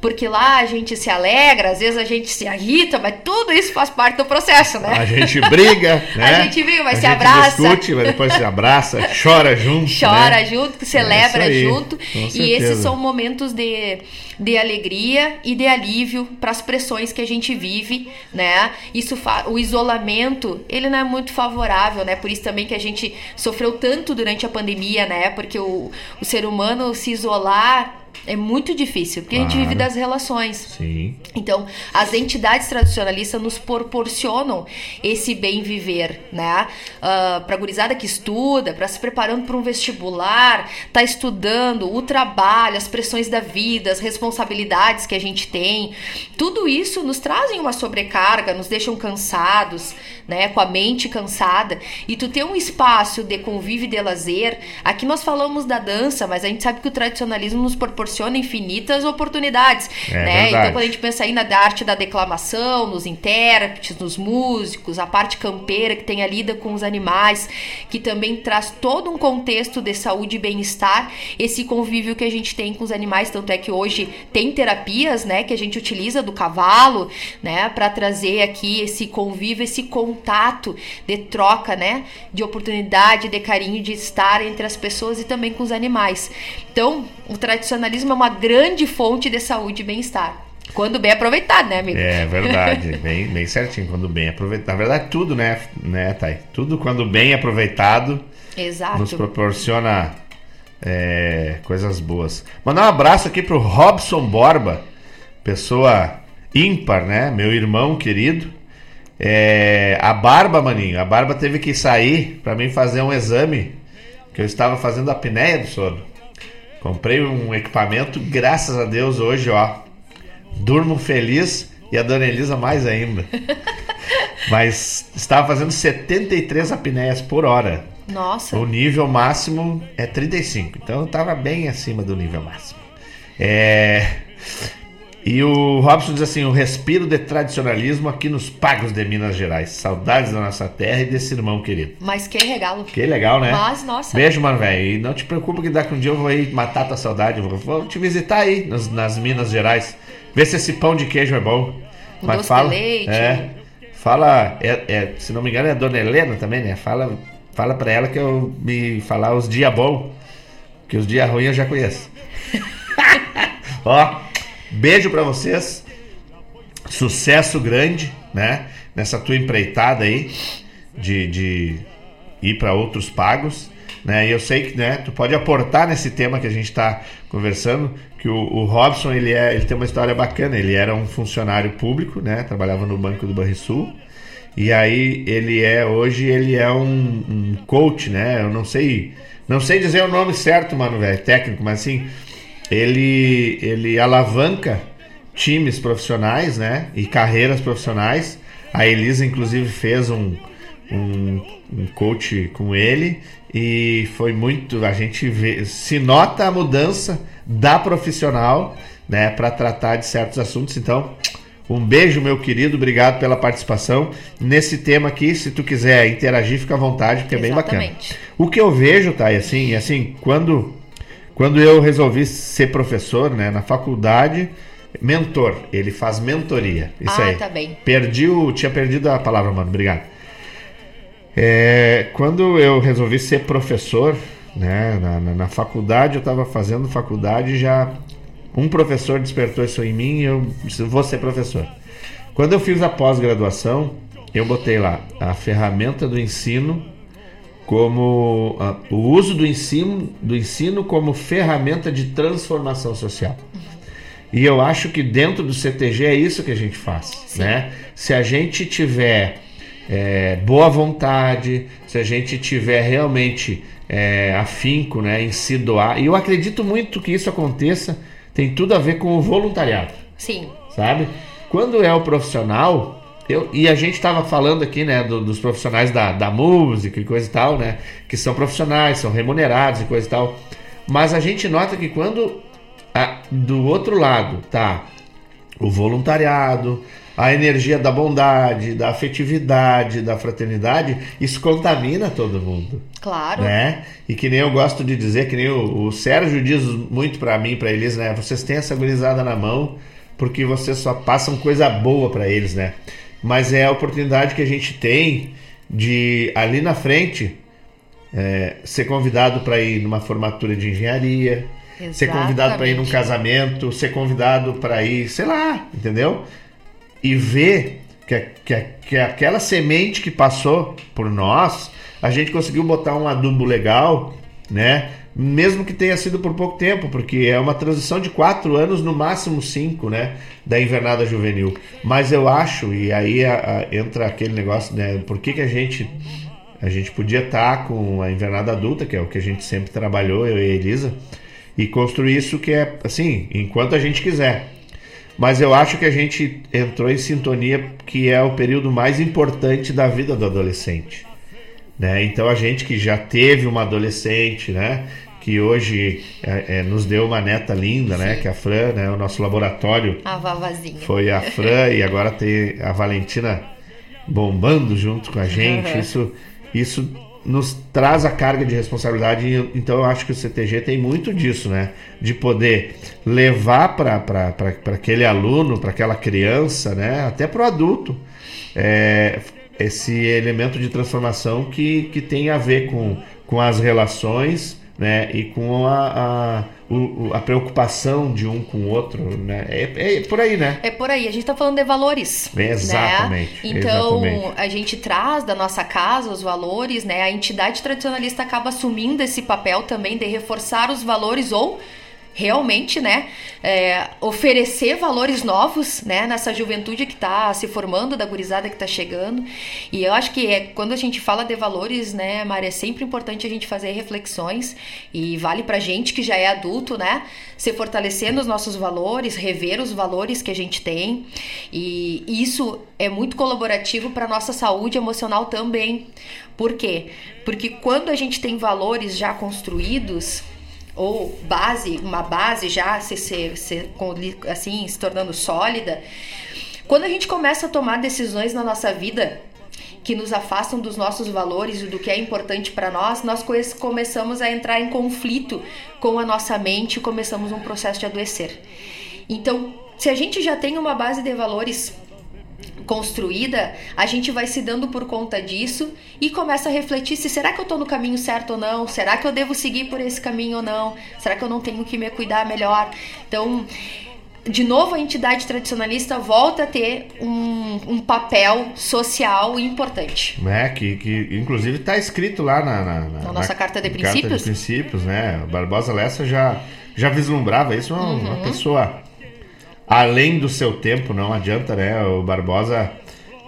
porque lá a gente se alegra, às vezes a gente se irrita, mas tudo isso faz parte do processo, né? A gente briga, [laughs] né? A gente briga, mas a se gente abraça. discute, mas depois se abraça, chora junto. Chora né? junto, celebra É isso aí, junto. E esses são momentos de, de alegria e de alívio para as pressões que a gente vive, né? Isso o isolamento, ele não é muito favorável, né? Por isso também que a gente sofreu tanto durante a pandemia, né? Porque o, o ser humano se isolar é muito difícil, porque a gente Claro. vive das relações. Sim. Então, as entidades tradicionalistas nos proporcionam esse bem viver, né? Uh, para gurizada que estuda, para se preparando para um vestibular, tá estudando, o trabalho, as pressões da vida, as responsabilidades que a gente tem, tudo isso nos trazem uma sobrecarga, nos deixam cansados, né? Com a mente cansada. E tu ter um espaço de convívio e de lazer. Aqui nós falamos da dança, mas a gente sabe que o tradicionalismo nos proporciona infinitas oportunidades, É né? verdade. Então, quando a gente pensa aí na da arte da declamação, nos intérpretes, nos músicos, a parte campeira que tem a lida com os animais, que também traz todo um contexto de saúde e bem-estar, esse convívio que a gente tem com os animais, tanto é que hoje tem terapias, né, que a gente utiliza do cavalo, né, para trazer aqui esse convívio, esse contato de troca, né, de oportunidade, de carinho, de estar entre as pessoas e também com os animais. Então, o tradicionalismo é uma grande fonte de saúde e bem-estar. Quando bem aproveitado, né, amigo? É verdade, [laughs] bem, bem certinho, quando bem aproveitado. Na verdade, tudo, né, né, Thay? Tudo quando bem aproveitado Exato. nos proporciona é, coisas boas. Mandar um abraço aqui pro Robson Borba, pessoa ímpar, né? Meu irmão querido. É, a Barba, maninho, a Barba teve que sair para mim fazer um exame que eu estava fazendo a apneia do sono. Comprei um equipamento, graças a Deus, hoje, ó. Durmo feliz e a Dona Elisa mais ainda. [laughs] Mas estava fazendo 73 apneias por hora. Nossa. O nível máximo é 35. Então eu estava bem acima do nível máximo. É... E o Robson diz assim: o respiro de tradicionalismo aqui nos pagos de Minas Gerais. Saudades da nossa terra e desse irmão querido. Mas que regalo. Que legal, né? Mas, nossa. Beijo, mano, velho. E não te preocupa que daqui um dia eu vou aí matar tua saudade. Vou, vou te visitar aí nas, nas Minas Gerais. Ver se esse pão de queijo é bom. Um Mas doce fala. de leite. É, fala. É, é, se não me engano, é a dona Helena também, né? Fala, fala pra ela que eu me falar os dias bons. Que os dias ruins eu já conheço. [laughs] Ó, beijo pra vocês. Sucesso grande, né? Nessa tua empreitada aí de, de ir para outros pagos, né? E eu sei que, né, tu pode aportar nesse tema que a gente está conversando, que o, o Robson, ele é, ele tem uma história bacana, ele era um funcionário público, né? Trabalhava no Banco do Banrisul. E aí ele é hoje ele é um, um coach, né? Eu não sei, não sei dizer o nome certo, mano, velho, técnico, mas assim, ele ele alavanca times profissionais, né? E carreiras profissionais. A Elisa, inclusive, fez um, um, um coach com ele e foi muito. A gente vê, se nota a mudança da profissional, né? Para tratar de certos assuntos. Então, um beijo, meu querido. Obrigado pela participação nesse tema aqui. Se tu quiser interagir, fica à vontade, porque é bem bacana. Exatamente. O que eu vejo, tá? E assim, assim, quando quando eu resolvi ser professor, né, na faculdade, mentor, ele faz mentoria. Isso Ah, aí. tá bem. Perdi o, tinha perdido a palavra, mano. Obrigado. É, quando eu resolvi ser professor, né? Na, na, na faculdade, eu estava fazendo faculdade já. Um professor despertou isso em mim e eu disse, vou ser professor. Quando eu fiz a pós-graduação, eu botei lá a ferramenta do ensino como o uso do ensino, do ensino como ferramenta de transformação social. E eu acho que dentro do CTG é isso que a gente faz, né? Se a gente tiver é, boa vontade, se a gente tiver realmente é, afinco né, em se doar, e eu acredito muito que isso aconteça, tem tudo a ver com o voluntariado. Sim. Sabe? Quando é o profissional, eu, e a gente estava falando aqui, né, do- dos profissionais da, da música e coisa e tal, né, que são profissionais, são remunerados e coisa e tal. Mas a gente nota que quando a- do outro lado tá o voluntariado, a energia da bondade, da afetividade, da fraternidade, isso contamina todo mundo. Claro. Né? E que nem eu gosto de dizer, que nem o, o Sérgio diz muito pra mim, pra eles, né? Vocês têm essa gurizada na mão porque vocês só passam coisa boa pra eles, né? Mas é a oportunidade que a gente tem de ali na frente é, ser convidado para ir numa formatura de engenharia, ser convidado para ir num Exatamente. casamento, ser convidado para ir, sei lá, entendeu? E ver que, que, que aquela semente que passou por nós, a gente conseguiu botar um adubo legal, né? Mesmo que tenha sido por pouco tempo, porque é uma transição de quatro anos, no máximo cinco, né? Da invernada juvenil. Mas eu acho, e aí a- a- entra aquele negócio, né? Por que, que a gente a gente podia estar com a invernada adulta, que é o que a gente sempre trabalhou, eu e a Elisa, e construir isso que é assim, enquanto a gente quiser. Mas eu acho que a gente entrou em sintonia, que é o período mais importante da vida do adolescente. Né? Então a gente que já teve uma adolescente, né? Que hoje é, é, nos deu uma neta linda, né? Que é a Fran, né? O nosso laboratório A vavazinha. foi a Fran e agora tem a Valentina bombando junto com a gente. Uhum. Isso, isso nos traz a carga de responsabilidade. e- Então eu acho que o CTG tem muito disso, né? De poder levar para aquele aluno, para aquela criança, né? Até para o adulto, é, esse elemento de transformação que, que tem a ver com, com as relações. Né, e com a, a, o- a preocupação de um com o outro, né? É, é por aí, né? É por aí, a gente tá falando de valores. Exatamente, Né? Então, exatamente. a gente traz da nossa casa os valores, né? A entidade tradicionalista acaba assumindo esse papel também de reforçar os valores ou realmente, né, é, oferecer valores novos, né, nessa juventude que está se formando, da gurizada que está chegando. E eu acho que é, quando a gente fala de valores, né, Mari, é sempre importante a gente fazer reflexões e vale pra gente que já é adulto, né, se fortalecer nos nossos valores, rever os valores que a gente tem. E isso é muito colaborativo para nossa saúde emocional também. Por quê? Porque quando a gente tem valores já construídos, ou base, uma base já se, se, se- assim, se tornando sólida, quando a gente começa a tomar decisões na nossa vida que nos afastam dos nossos valores e do que é importante para nós, nós começamos a entrar em conflito com a nossa mente e começamos um processo de adoecer. Então, se a gente já tem uma base de valores construída, a gente vai se dando por conta disso e começa a refletir se será que eu tô no caminho certo ou não? Será que eu devo seguir por esse caminho ou não? Será que eu não tenho que me cuidar melhor? Então, de novo, a entidade tradicionalista volta a ter um, um papel social importante. né? Que, que inclusive está escrito lá na, na, na- Na nossa carta de Carta princípios? de princípios, né? Barbosa Lessa já, já vislumbrava isso, uma, uma Uhum. pessoa além do seu tempo, não adianta, né? O Barbosa,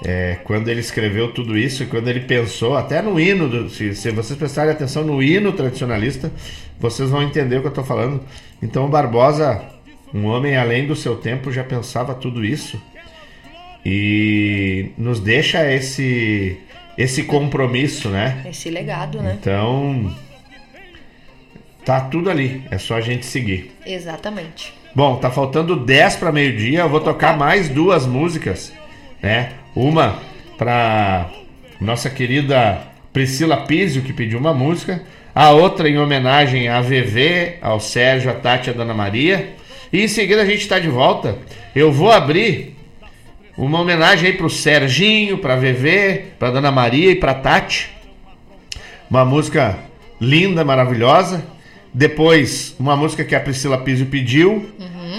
é, quando ele escreveu tudo isso, e quando ele pensou, até no hino, do- se, se vocês prestarem atenção no hino tradicionalista, vocês vão entender o que eu estou falando. Então o Barbosa, um homem além do seu tempo, já pensava tudo isso e nos deixa esse esse compromisso, né? Esse legado, né? Então tá tudo ali, é só a gente seguir. Exatamente. Bom, tá faltando 10 para meio-dia, eu vou tocar mais duas músicas, né? Uma para nossa querida Priscila Pizio, que pediu uma música, a outra em homenagem a VV, ao Sérgio, a Tati e a Dona Maria. E em seguida a gente tá de volta. Eu vou abrir uma homenagem aí pro Serginho, pra VV, pra Dona Maria e pra Tati. Uma música linda, maravilhosa. Depois, uma música que a Priscila Pizio pediu.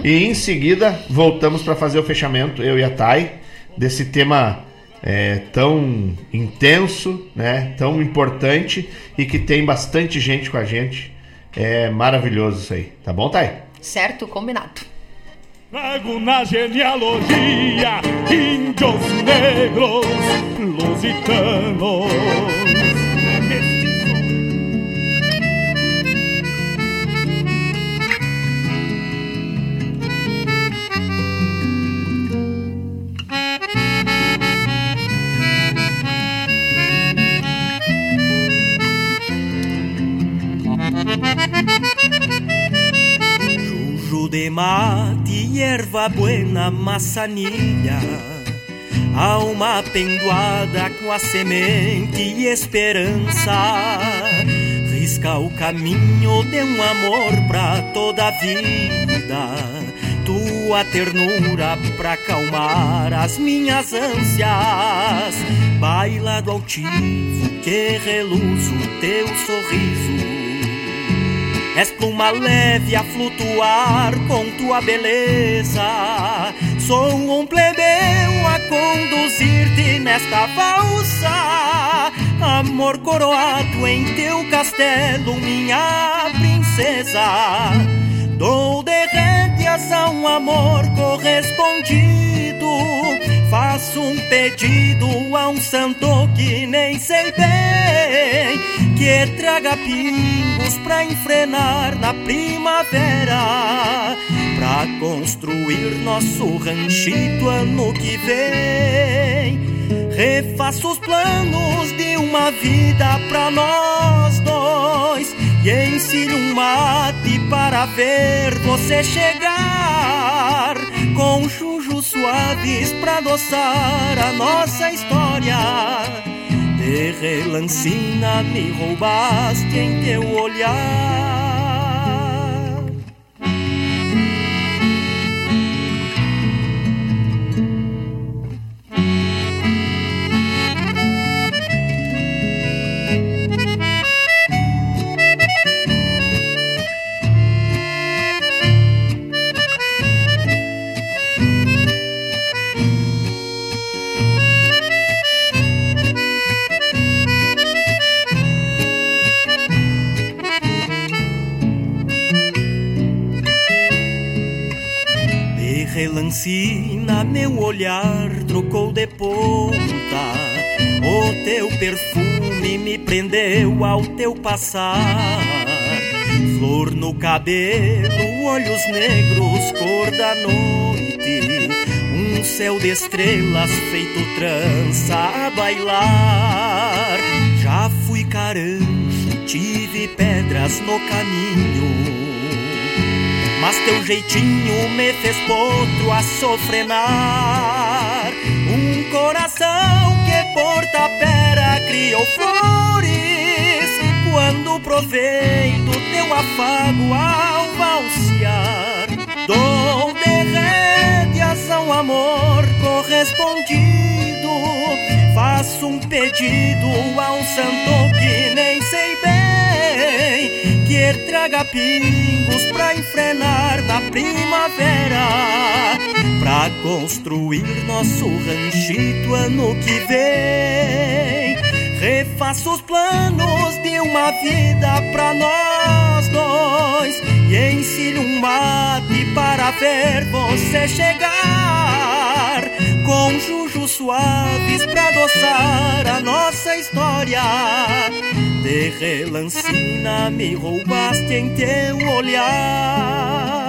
E em seguida, voltamos para fazer o fechamento, eu e a Thay, desse tema é, tão intenso, né, tão importante e que tem bastante gente com a gente. É maravilhoso isso aí. Tá bom, Thay? Certo, combinado. Trago na genealogia índios negros lusitanos. De mate, hierba buena, maçanilha. Alma pendoada com a semente e esperança. Risca o caminho de um amor pra toda a vida. Tua ternura pra acalmar as minhas ânsias. Baila do altivo que reluz o teu sorriso És pluma leve a flutuar com tua beleza. Sou um plebeu a conduzir-te nesta valsa. Amor coroado em teu castelo, minha princesa. Dou de rédeas a um amor correspondido. Faço um pedido a um santo que nem sei bem que traga pingos pra enfrenar na primavera, pra construir nosso ranchito ano que vem. Refaço os planos de uma vida pra nós dois e ensino um mate para ver você chegar com chujos suaves pra adoçar a nossa história. De relancina me roubaste em teu olhar. De relancina meu olhar trocou de ponta. O teu perfume me prendeu ao teu passar. Flor no cabelo, olhos negros, cor da noite. Um céu de estrelas feito trança a bailar. Já fui caranjo, tive pedras no caminho. Mas teu jeitinho me fez potro a sofrenar. Um coração que por tapera criou flores. Quando provei do teu afago ao valsear Dou de rédeas a um amor correspondido. Faço um pedido a um santo que nem sei traga pingos pra enfrenar na primavera Pra construir nosso ranchito ano que vem. Refaço os planos de uma vida pra nós dois E ensino um mate para ver você chegar Com jujos suaves pra adoçar a nossa história. De relancina me roubaste em teu olhar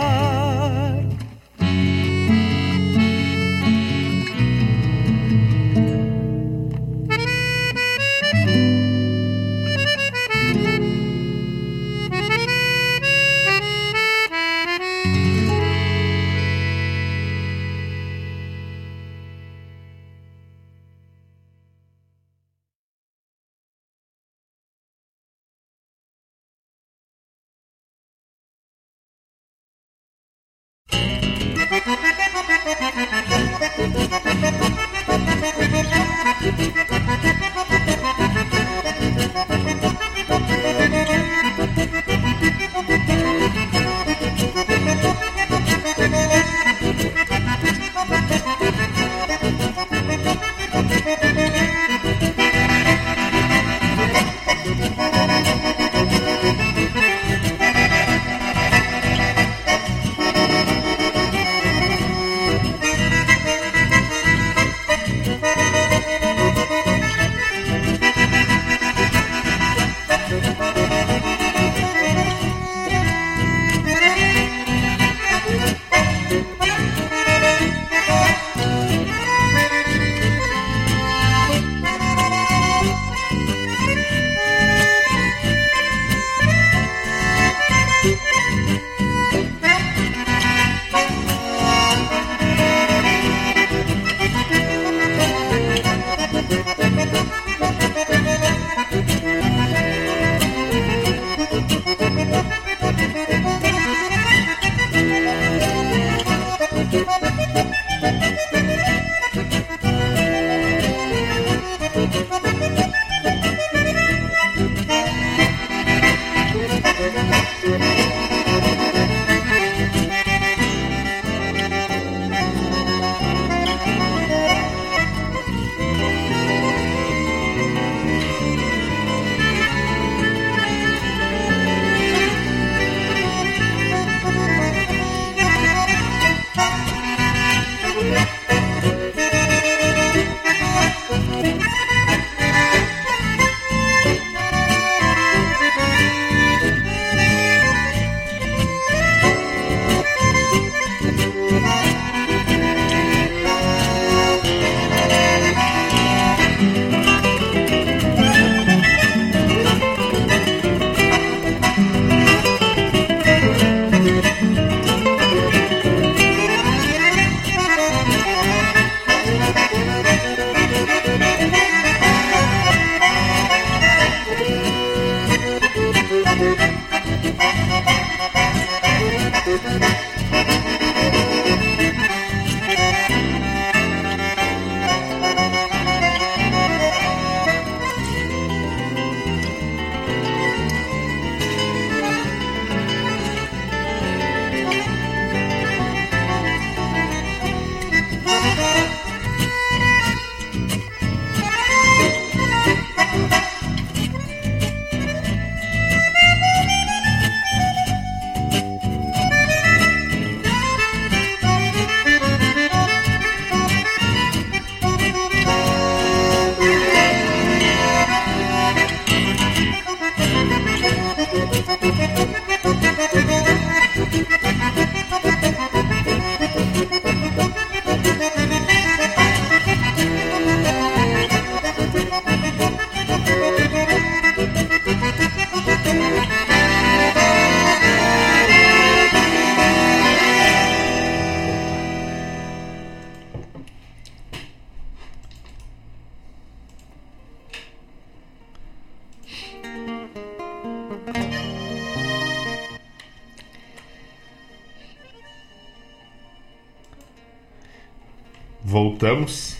voltamos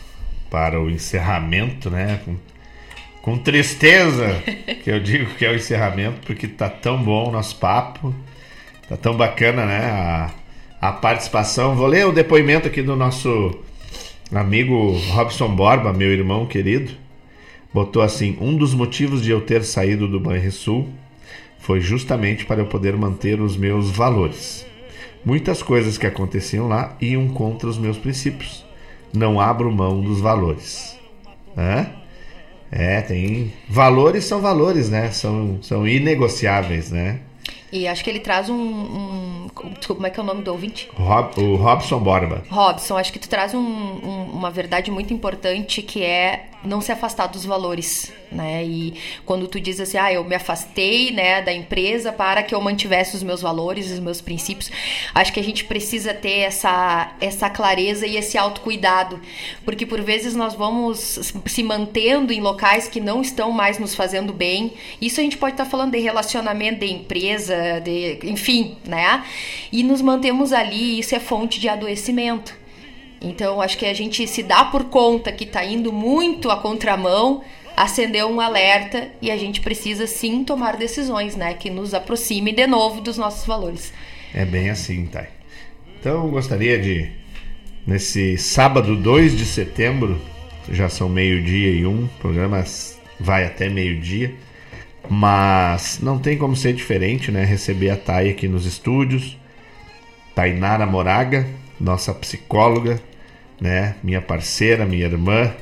para o encerramento, né? Com, com tristeza que eu digo que é o encerramento, porque tá tão bom o nosso papo, tá tão bacana, né? A, a participação. Vou ler o depoimento aqui do nosso amigo Robson Borba, meu irmão querido. Botou assim: um dos motivos de eu ter saído do Banrisul foi justamente para eu poder manter os meus valores. Muitas coisas que aconteciam lá iam contra os meus princípios não abro mão dos valores. Hã? É, tem. Valores são valores, né? São, são inegociáveis, né? E acho que ele traz um, um. Desculpa, como é que é o nome do ouvinte? Rob, o Robson Borba. Robson, acho que tu traz um, um, uma verdade muito importante que é não se afastar dos valores, né? E quando tu diz assim, ah, eu me afastei, né, da empresa para que eu mantivesse os meus valores, os meus princípios, acho que a gente precisa ter essa essa clareza e esse autocuidado, porque por vezes nós vamos se mantendo em locais que não estão mais nos fazendo bem. Isso a gente pode estar falando de relacionamento de empresa, de, enfim, né? E nos mantemos ali, isso é fonte de adoecimento. Então, acho que a gente se dá por conta que está indo muito à contramão, acendeu um alerta e a gente precisa sim tomar decisões, né, que nos aproxime de novo dos nossos valores. É bem assim, Thay. Então, gostaria de nesse sábado 2 de setembro, já são meio-dia e um, o programa vai até meio-dia, mas não tem como ser diferente, né? Receber a Thay aqui nos estúdios, Tainara Moraga, nossa psicóloga, né? Minha parceira, minha irmã,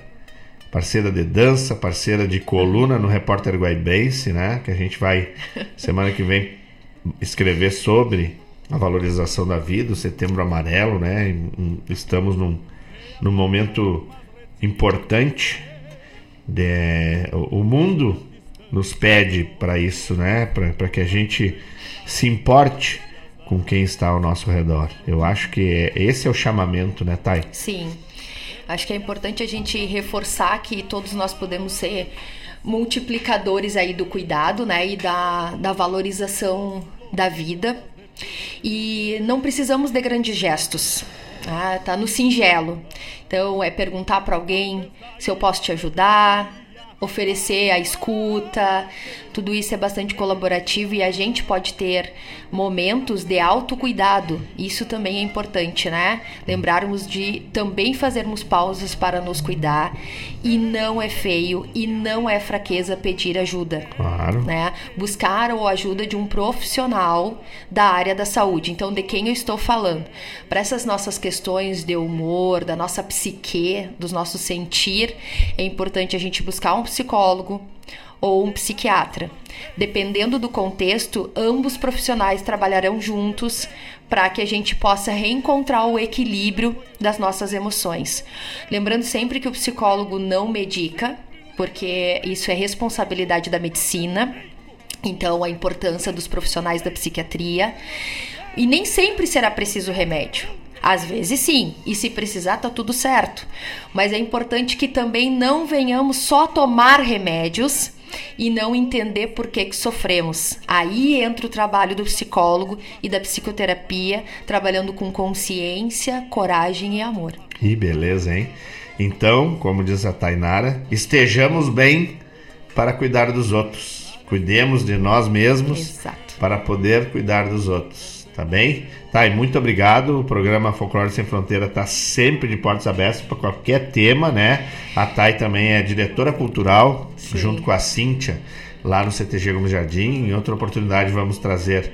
parceira de dança, parceira de coluna no Repórter Guaibense, né? Que a gente vai [laughs] semana que vem escrever sobre a valorização da vida, o Setembro Amarelo, né? Estamos num, num momento importante. De, o mundo nos pede para isso, né? Para que a gente se importe com quem está ao nosso redor. Eu acho que esse é o chamamento, né, Thay? Sim. Acho que é importante a gente reforçar que todos nós podemos ser multiplicadores aí do cuidado, né, e da, da valorização da vida. E não precisamos de grandes gestos. Ah, tá no singelo. Então é perguntar para alguém se eu posso te ajudar, oferecer a escuta, tudo isso é bastante colaborativo e a gente pode ter momentos de autocuidado. Isso também é importante, né? Lembrarmos de também fazermos pausas para nos cuidar e não é feio e não é fraqueza pedir ajuda. Claro. Né? Buscar a ajuda de um profissional da área da saúde. Então, de quem eu estou falando? Para essas nossas questões de humor, da nossa psique, dos nossos sentir, é importante a gente buscar um psicólogo ou um psiquiatra. Dependendo do contexto, ambos profissionais trabalharão juntos para que a gente possa reencontrar o equilíbrio das nossas emoções. Lembrando sempre que o psicólogo não medica, porque isso é responsabilidade da medicina. Então, a importância dos profissionais da psiquiatria. E nem sempre será preciso remédio. Às vezes sim, e se precisar tá tudo certo. Mas é importante que também não venhamos só tomar remédios e não entender por que, que sofremos. Aí entra o trabalho do psicólogo e da psicoterapia, trabalhando com consciência, coragem e amor. Que beleza, hein? Então, como diz a Tainara, estejamos bem para cuidar dos outros. Cuidemos de nós mesmos Exato. para poder cuidar dos outros. Tá bem? Tá, e muito obrigado. O programa Folclore Sem Fronteira está sempre de portas abertas para qualquer tema, né? A Thay também é diretora cultural, Sim. junto com a Cíntia, lá no CTG Gomes Jardim. Em outra oportunidade vamos trazer,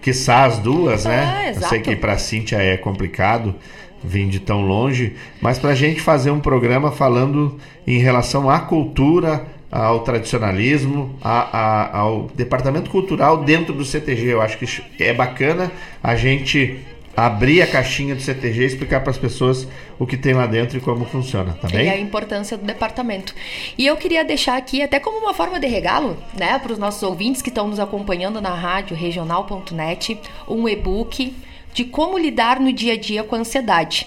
quiçá as duas, né? Ah, Eu sei que para a Cíntia é complicado vir de tão longe, mas para a gente fazer um programa falando em relação à cultura, ao tradicionalismo, a- a- ao departamento cultural dentro do CTG. Eu acho que é bacana a gente abrir a caixinha do CTG e explicar para as pessoas o que tem lá dentro e como funciona, tá E a bem? importância do departamento. E eu queria deixar aqui, até como uma forma de regalo, né, para os nossos ouvintes que estão nos acompanhando na rádio regional.net, um e-book de como lidar no dia a dia com a ansiedade.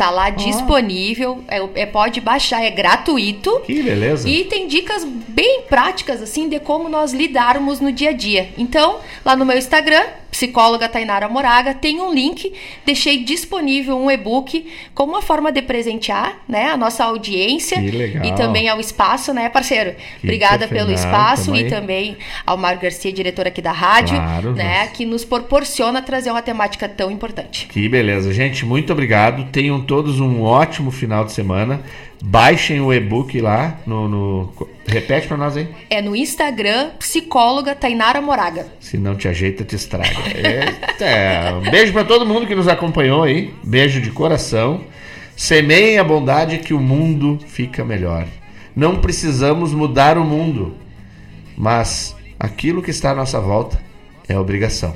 Tá lá disponível, é, é- pode baixar, é gratuito. Que beleza. E tem dicas bem práticas, assim, de como nós lidarmos no dia a dia. Então, lá no meu Instagram, psicóloga Tainara Moraga, tem um link, deixei disponível um e-book como uma forma de presentear, né, a nossa audiência. Que legal. E também ao espaço, né, parceiro? Que Obrigada pelo espaço e também ao Mário Garcia, diretor aqui da rádio, Claro, né, que nos proporciona trazer uma temática tão importante. Que beleza, gente. Muito obrigado. Tenham todos um ótimo final de semana. Baixem o e-book lá no. no- Repete para nós aí. É no Instagram, psicóloga Tainara Moraga. Se não te ajeita, te estraga. É. um beijo para todo mundo que nos acompanhou aí. Beijo de coração. Semeiem a bondade que o mundo fica melhor. Não precisamos mudar o mundo, mas aquilo que está à nossa volta é obrigação.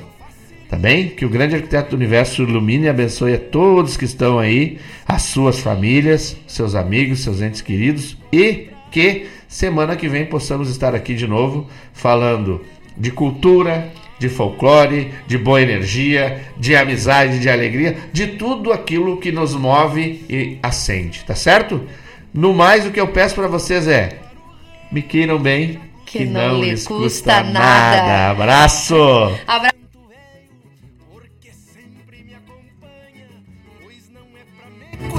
Tá bem? Que o grande arquiteto do universo ilumine e abençoe a todos que estão aí, as suas famílias, seus amigos, seus entes queridos e que semana que vem possamos estar aqui de novo falando de cultura, de folclore, de boa energia, de amizade, de alegria, de tudo aquilo que nos move e acende, tá certo? No mais, o que eu peço para vocês é me queiram bem, Que não lhes custa nada. Abraço! Abraço.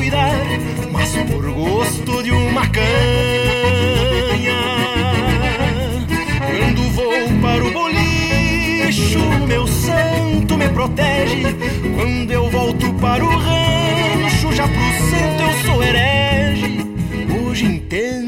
Cuidar, mas por gosto de uma canha. Quando vou para o bolicho, meu santo me protege. Quando eu volto para o rancho, já pro santo eu sou herege. Hoje entendo.